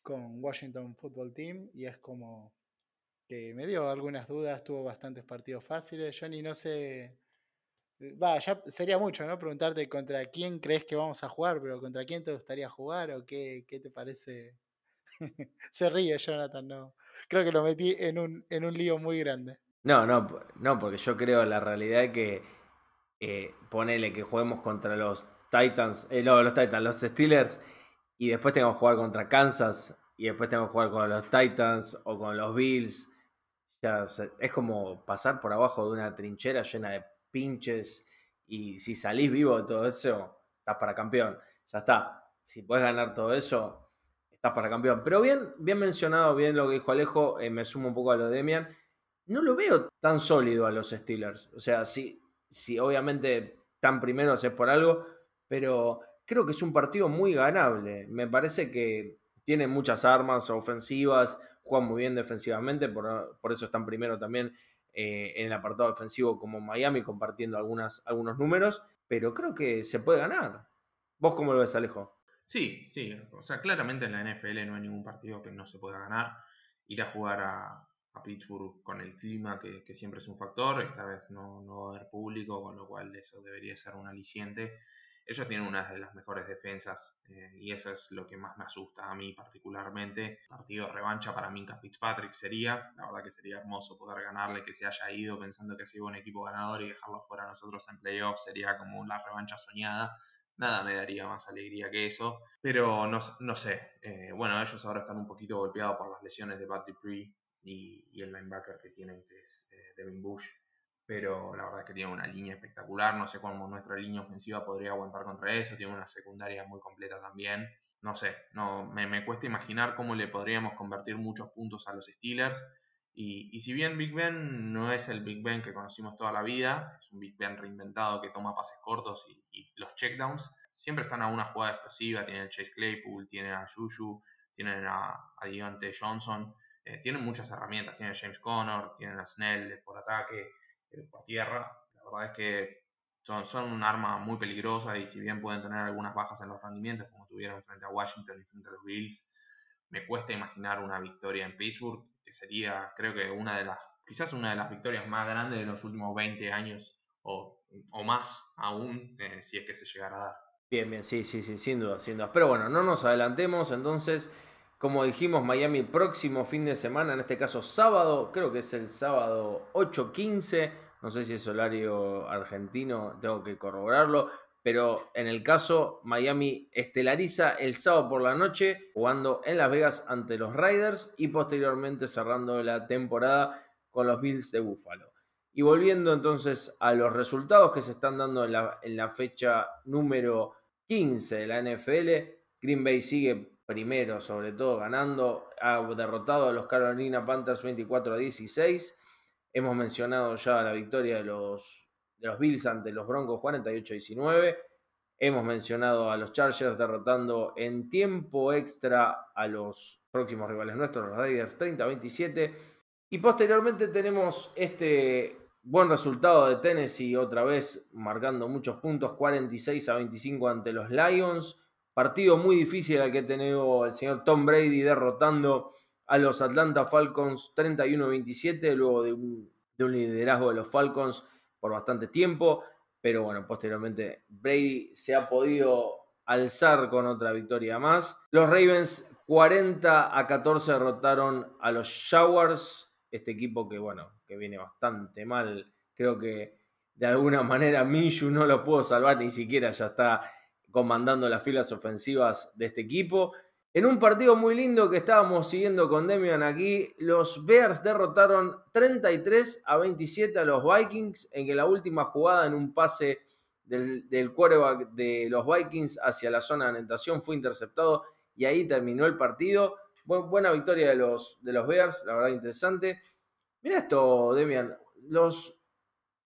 con Washington Football Team y es como que me dio algunas dudas, tuvo bastantes partidos fáciles. Johnny, no sé, va, ya sería mucho, ¿no? Preguntarte contra quién crees que vamos a jugar, pero contra quién te gustaría jugar o qué, qué te parece. Se ríe Jonathan, no. Creo que lo metí en un, en un lío muy grande. No, no, no, porque yo creo la realidad que eh, ponele que juguemos contra los Titans, eh, no, los Titans, los Steelers, y después tengo que jugar contra Kansas, y después tengo que jugar con los Titans o con los Bills. Es como pasar por abajo de una trinchera llena de pinches, y si salís vivo de todo eso, estás para campeón. Ya está. Si puedes ganar todo eso, estás para campeón. Pero bien, bien mencionado, bien lo que dijo Alejo, eh, me sumo un poco a lo de Demian. No lo veo tan sólido a los Steelers. O sea, si, si obviamente están primeros es por algo, pero creo que es un partido muy ganable. Me parece que tiene muchas armas ofensivas, juegan muy bien defensivamente, por, eso están primero también eh, en el apartado defensivo como Miami, compartiendo algunas, algunos números, pero creo que se puede ganar. ¿Vos cómo lo ves, Alejo? Sí, sí, o sea, claramente en la NFL no hay ningún partido que no se pueda ganar. Ir a jugar a, Pittsburgh con el clima, que, siempre es un factor, esta vez no, no va a haber público, con lo cual eso debería ser un aliciente ellos tienen una de las mejores defensas eh, y eso es lo que más me asusta a mí particularmente. Partido de revancha para Minka Fitzpatrick sería, la verdad que sería hermoso poder ganarle, que se haya ido pensando que ha sido un equipo ganador y dejarlo fuera a nosotros en playoffs sería como la revancha soñada. Nada me daría más alegría que eso, pero no, no sé. Eh, bueno, ellos ahora están un poquito golpeados por las lesiones de Pat Dupree y, el linebacker que tienen, que es eh, Devin Bush pero la verdad es que tiene una línea espectacular, no sé cómo nuestra línea ofensiva podría aguantar contra eso, tiene una secundaria muy completa también, no sé, no, me, cuesta imaginar cómo le podríamos convertir muchos puntos a los Steelers, y, si bien Big Ben no es el Big Ben que conocimos toda la vida, es un Big Ben reinventado que toma pases cortos y, los checkdowns, siempre están a una jugada explosiva, tiene a Chase Claypool, tiene a Juju, tienen a, a Johnson, eh, tienen muchas herramientas, tienen a James Conner, tienen a Snell por ataque, por tierra. La verdad es que son, son un arma muy peligrosa y si bien pueden tener algunas bajas en los rendimientos, como tuvieron frente a Washington y frente a los Bills, me cuesta imaginar una victoria en Pittsburgh, que sería, creo que una de las, quizás una de las victorias más grandes de los últimos 20 años o, o más aún, eh, si es que se llegara a dar. Bien, bien, sí, sí, sí, sin duda, sin duda. Pero bueno, no nos adelantemos, entonces como dijimos, Miami próximo fin de semana, en este caso sábado, creo que es el sábado 8.15, no sé si es horario argentino, tengo que corroborarlo, pero en el caso Miami estelariza el sábado por la noche jugando en Las Vegas ante los Raiders y posteriormente cerrando la temporada con los Bills de Buffalo. Y volviendo entonces a los resultados que se están dando en la, en la fecha número 15 de la NFL, Green Bay sigue primero, sobre todo ganando, ha derrotado a los Carolina Panthers 24 a 16. Hemos mencionado ya la victoria de los, de los Bills ante los Broncos 48 a 19. Hemos mencionado a los Chargers derrotando en tiempo extra a los próximos rivales nuestros, los Raiders 30 a 27. Y posteriormente tenemos este buen resultado de Tennessee otra vez marcando muchos puntos, 46 a 25 ante los Lions. Partido muy difícil al que ha tenido el señor Tom Brady derrotando a los Atlanta Falcons 31-27 luego de un, de un liderazgo de los Falcons por bastante tiempo. Pero bueno, posteriormente Brady se ha podido alzar con otra victoria más. Los Ravens 40 a 14 derrotaron a los Jaguars. Este equipo que, bueno, que viene bastante mal. Creo que de alguna manera Minshew no lo pudo salvar, ni siquiera ya está comandando las filas ofensivas de este equipo. En un partido muy lindo que estábamos siguiendo con Demian aquí, los Bears derrotaron 33 a 27 a los Vikings en que la última jugada en un pase del, del quarterback de los Vikings hacia la zona de anotación fue interceptado y ahí terminó el partido. buena victoria de los, de los Bears, la verdad interesante. Mira esto, Demian. Los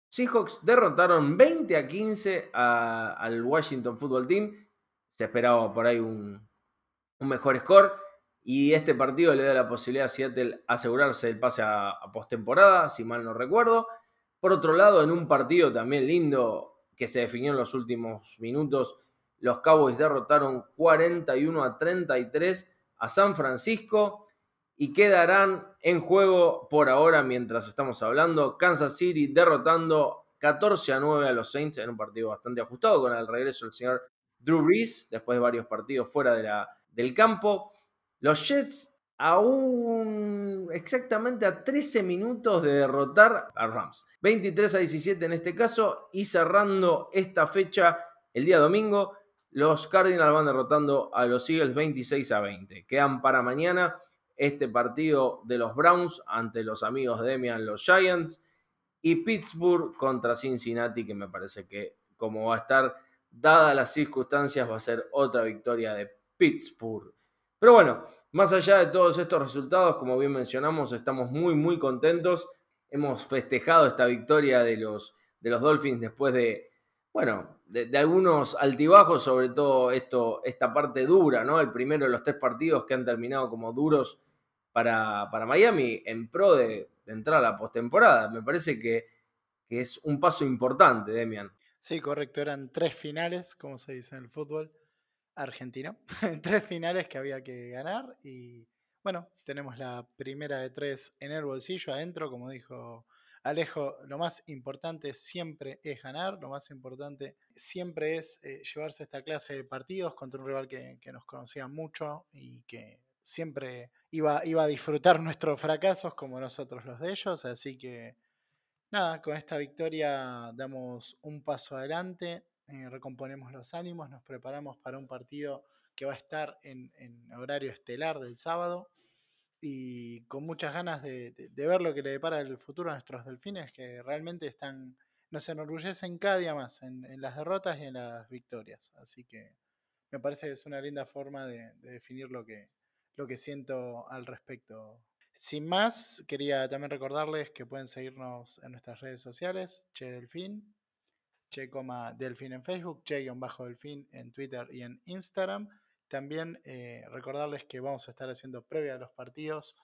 Seahawks derrotaron 20 a 15 al Washington Football Team. Se esperaba por ahí un, mejor score. Y este partido le da la posibilidad a Seattle asegurarse el pase a, a postemporada, si mal no recuerdo. Por otro lado, en un partido también lindo que se definió en los últimos minutos, los Cowboys derrotaron 41 a 33 a San Francisco y quedarán en juego por ahora mientras estamos hablando. Kansas City derrotando 14 a 9 a los Saints en un partido bastante ajustado con el regreso del señor Drew Brees después de varios partidos fuera de la, del campo. Los Jets aún exactamente a 13 minutos de derrotar a Rams. 23 a 17 en este caso y cerrando esta fecha el día domingo, los Cardinals van derrotando a los Eagles 26 a 20. Quedan para mañana este partido de los Browns ante los amigos de Demian, los Giants, y Pittsburgh contra Cincinnati, que me parece que como va a estar, dadas las circunstancias, va a ser otra victoria de Pittsburgh. Pero bueno, más allá de todos estos resultados, como bien mencionamos, estamos muy, muy contentos. Hemos festejado esta victoria de los, de los Dolphins después de, bueno, de, algunos altibajos, sobre todo esto, esta parte dura, ¿no? El primero de los tres partidos que han terminado como duros para, Miami en pro de, entrar a la postemporada. Me parece que, es un paso importante, Demian. Sí, correcto. Eran tres finales, como se dice en el fútbol argentino. tres finales que había que ganar y bueno, tenemos la primera de tres en el bolsillo adentro, como dijo Alejo, lo más importante siempre es ganar, lo más importante siempre es eh, llevarse esta clase de partidos contra un rival que, que, nos conocía mucho y que siempre iba, iba a disfrutar nuestros fracasos como nosotros los de ellos. Así que nada, con esta victoria damos un paso adelante, eh, recomponemos los ánimos, nos preparamos para un partido que va a estar en, horario estelar del sábado y con muchas ganas de, ver lo que le depara el futuro a nuestros delfines que realmente están, nos enorgullecen cada día más en, las derrotas y en las victorias. Así que me parece que es una linda forma de definir lo que, lo que siento al respecto. Sin más, quería también recordarles que pueden seguirnos en nuestras redes sociales, Che Delfín, Che Delfín en Facebook, Che-Delfín en Twitter y en Instagram. También eh, recordarles que vamos a estar haciendo previa a los partidos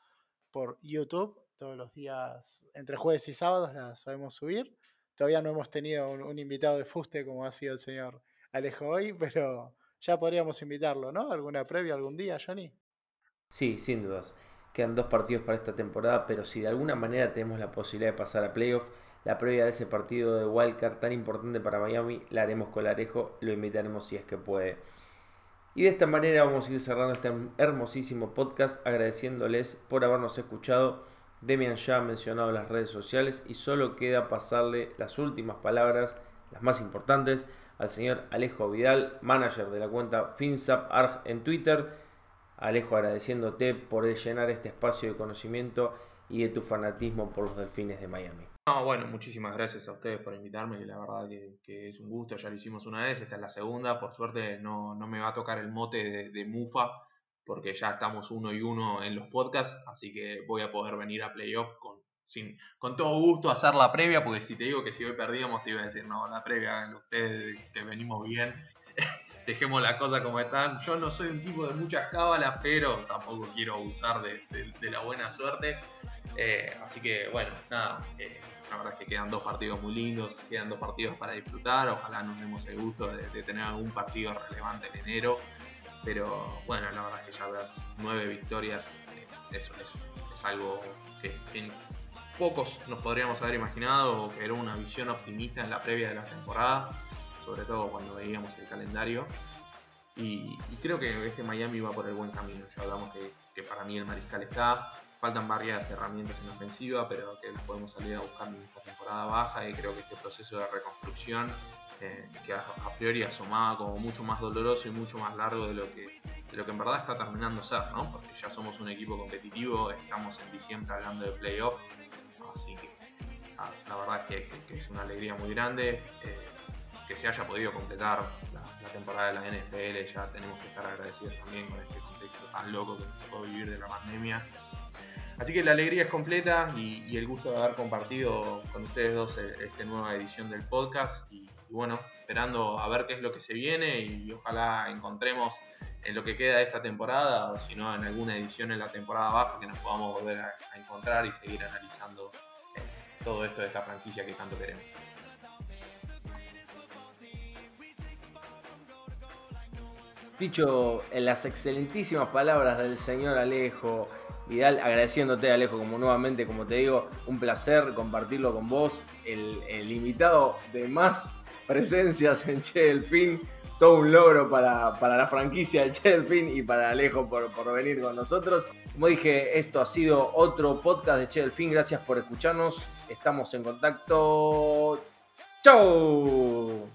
por YouTube todos los días, entre jueves y sábados las sabemos subir. Todavía no hemos tenido un, un, invitado de fuste como ha sido el señor Alejo hoy, pero ya podríamos invitarlo, ¿no? ¿Alguna previa algún día, Johnny? Sí, sin dudas. Quedan dos partidos para esta temporada, pero si de alguna manera tenemos la posibilidad de pasar a playoff, la previa de ese partido de Wildcard tan importante para Miami la haremos con Arejo, lo invitaremos si es que puede. Y de esta manera vamos a ir cerrando este hermosísimo podcast agradeciéndoles por habernos escuchado. Demian ya ha mencionado las redes sociales y solo queda pasarle las últimas palabras, las más importantes, al señor Alejo Vidal, manager de la cuenta FinSapArg en Twitter. Alejo, agradeciéndote por llenar este espacio de conocimiento y de tu fanatismo por los delfines de Miami. No, bueno, muchísimas gracias a ustedes por invitarme, la verdad que, es un gusto, ya lo hicimos una vez, esta es la segunda, por suerte no, me va a tocar el mote de, Mufa, porque ya estamos uno y uno en los podcasts, así que voy a poder venir a playoff con, sin, con todo gusto a hacer la previa, porque si te digo que si hoy perdíamos te iba a decir, no, la previa, ustedes que venimos bien, dejemos las cosas como están. Yo no soy un tipo de muchas cábalas, pero tampoco quiero abusar de, la buena suerte. Eh, así que bueno, nada, eh, la verdad es que quedan dos partidos muy lindos, quedan dos partidos para disfrutar. Ojalá nos demos el gusto de, tener algún partido relevante en enero. Pero bueno, la verdad es que ya ver nueve victorias, eh, eso, es algo que, pocos nos podríamos haber imaginado. Era una visión optimista en la previa de la temporada, sobre todo cuando veíamos el calendario. Y, creo que este Miami va por el buen camino. Ya hablamos que, que para mí el mariscal está, faltan varias herramientas en ofensiva, pero que las podemos salir a buscar en esta temporada baja y creo que este proceso de reconstrucción, eh, que a, priori asomaba como mucho más doloroso y mucho más largo de lo que, de lo que en verdad está terminando ser, ¿no? porque ya somos un equipo competitivo, estamos en diciembre hablando de playoff, así que ah, la verdad es que, es una alegría muy grande. Eh, que se haya podido completar la, la, temporada de la NFL, ya tenemos que estar agradecidos también con este contexto tan loco que nos tocó vivir de la pandemia Así que la alegría es completa y, el gusto de haber compartido con ustedes dos e, esta nueva edición del podcast. Y, bueno, esperando a ver qué es lo que se viene y ojalá encontremos en lo que queda de esta temporada o si no en alguna edición en la temporada baja que nos podamos volver a, encontrar y seguir analizando eh, todo esto de esta franquicia que tanto queremos. Dicho en las excelentísimas palabras del señor Alejo, Vidal, agradeciéndote, Alejo, como nuevamente, como te digo, un placer compartirlo con vos, el, invitado de más presencias en Che Delfín, todo un logro para, la franquicia de Che Delfín y para Alejo por, por, venir con nosotros. Como dije, esto ha sido otro podcast de Che Delfín, gracias por escucharnos, estamos en contacto. ¡Chau!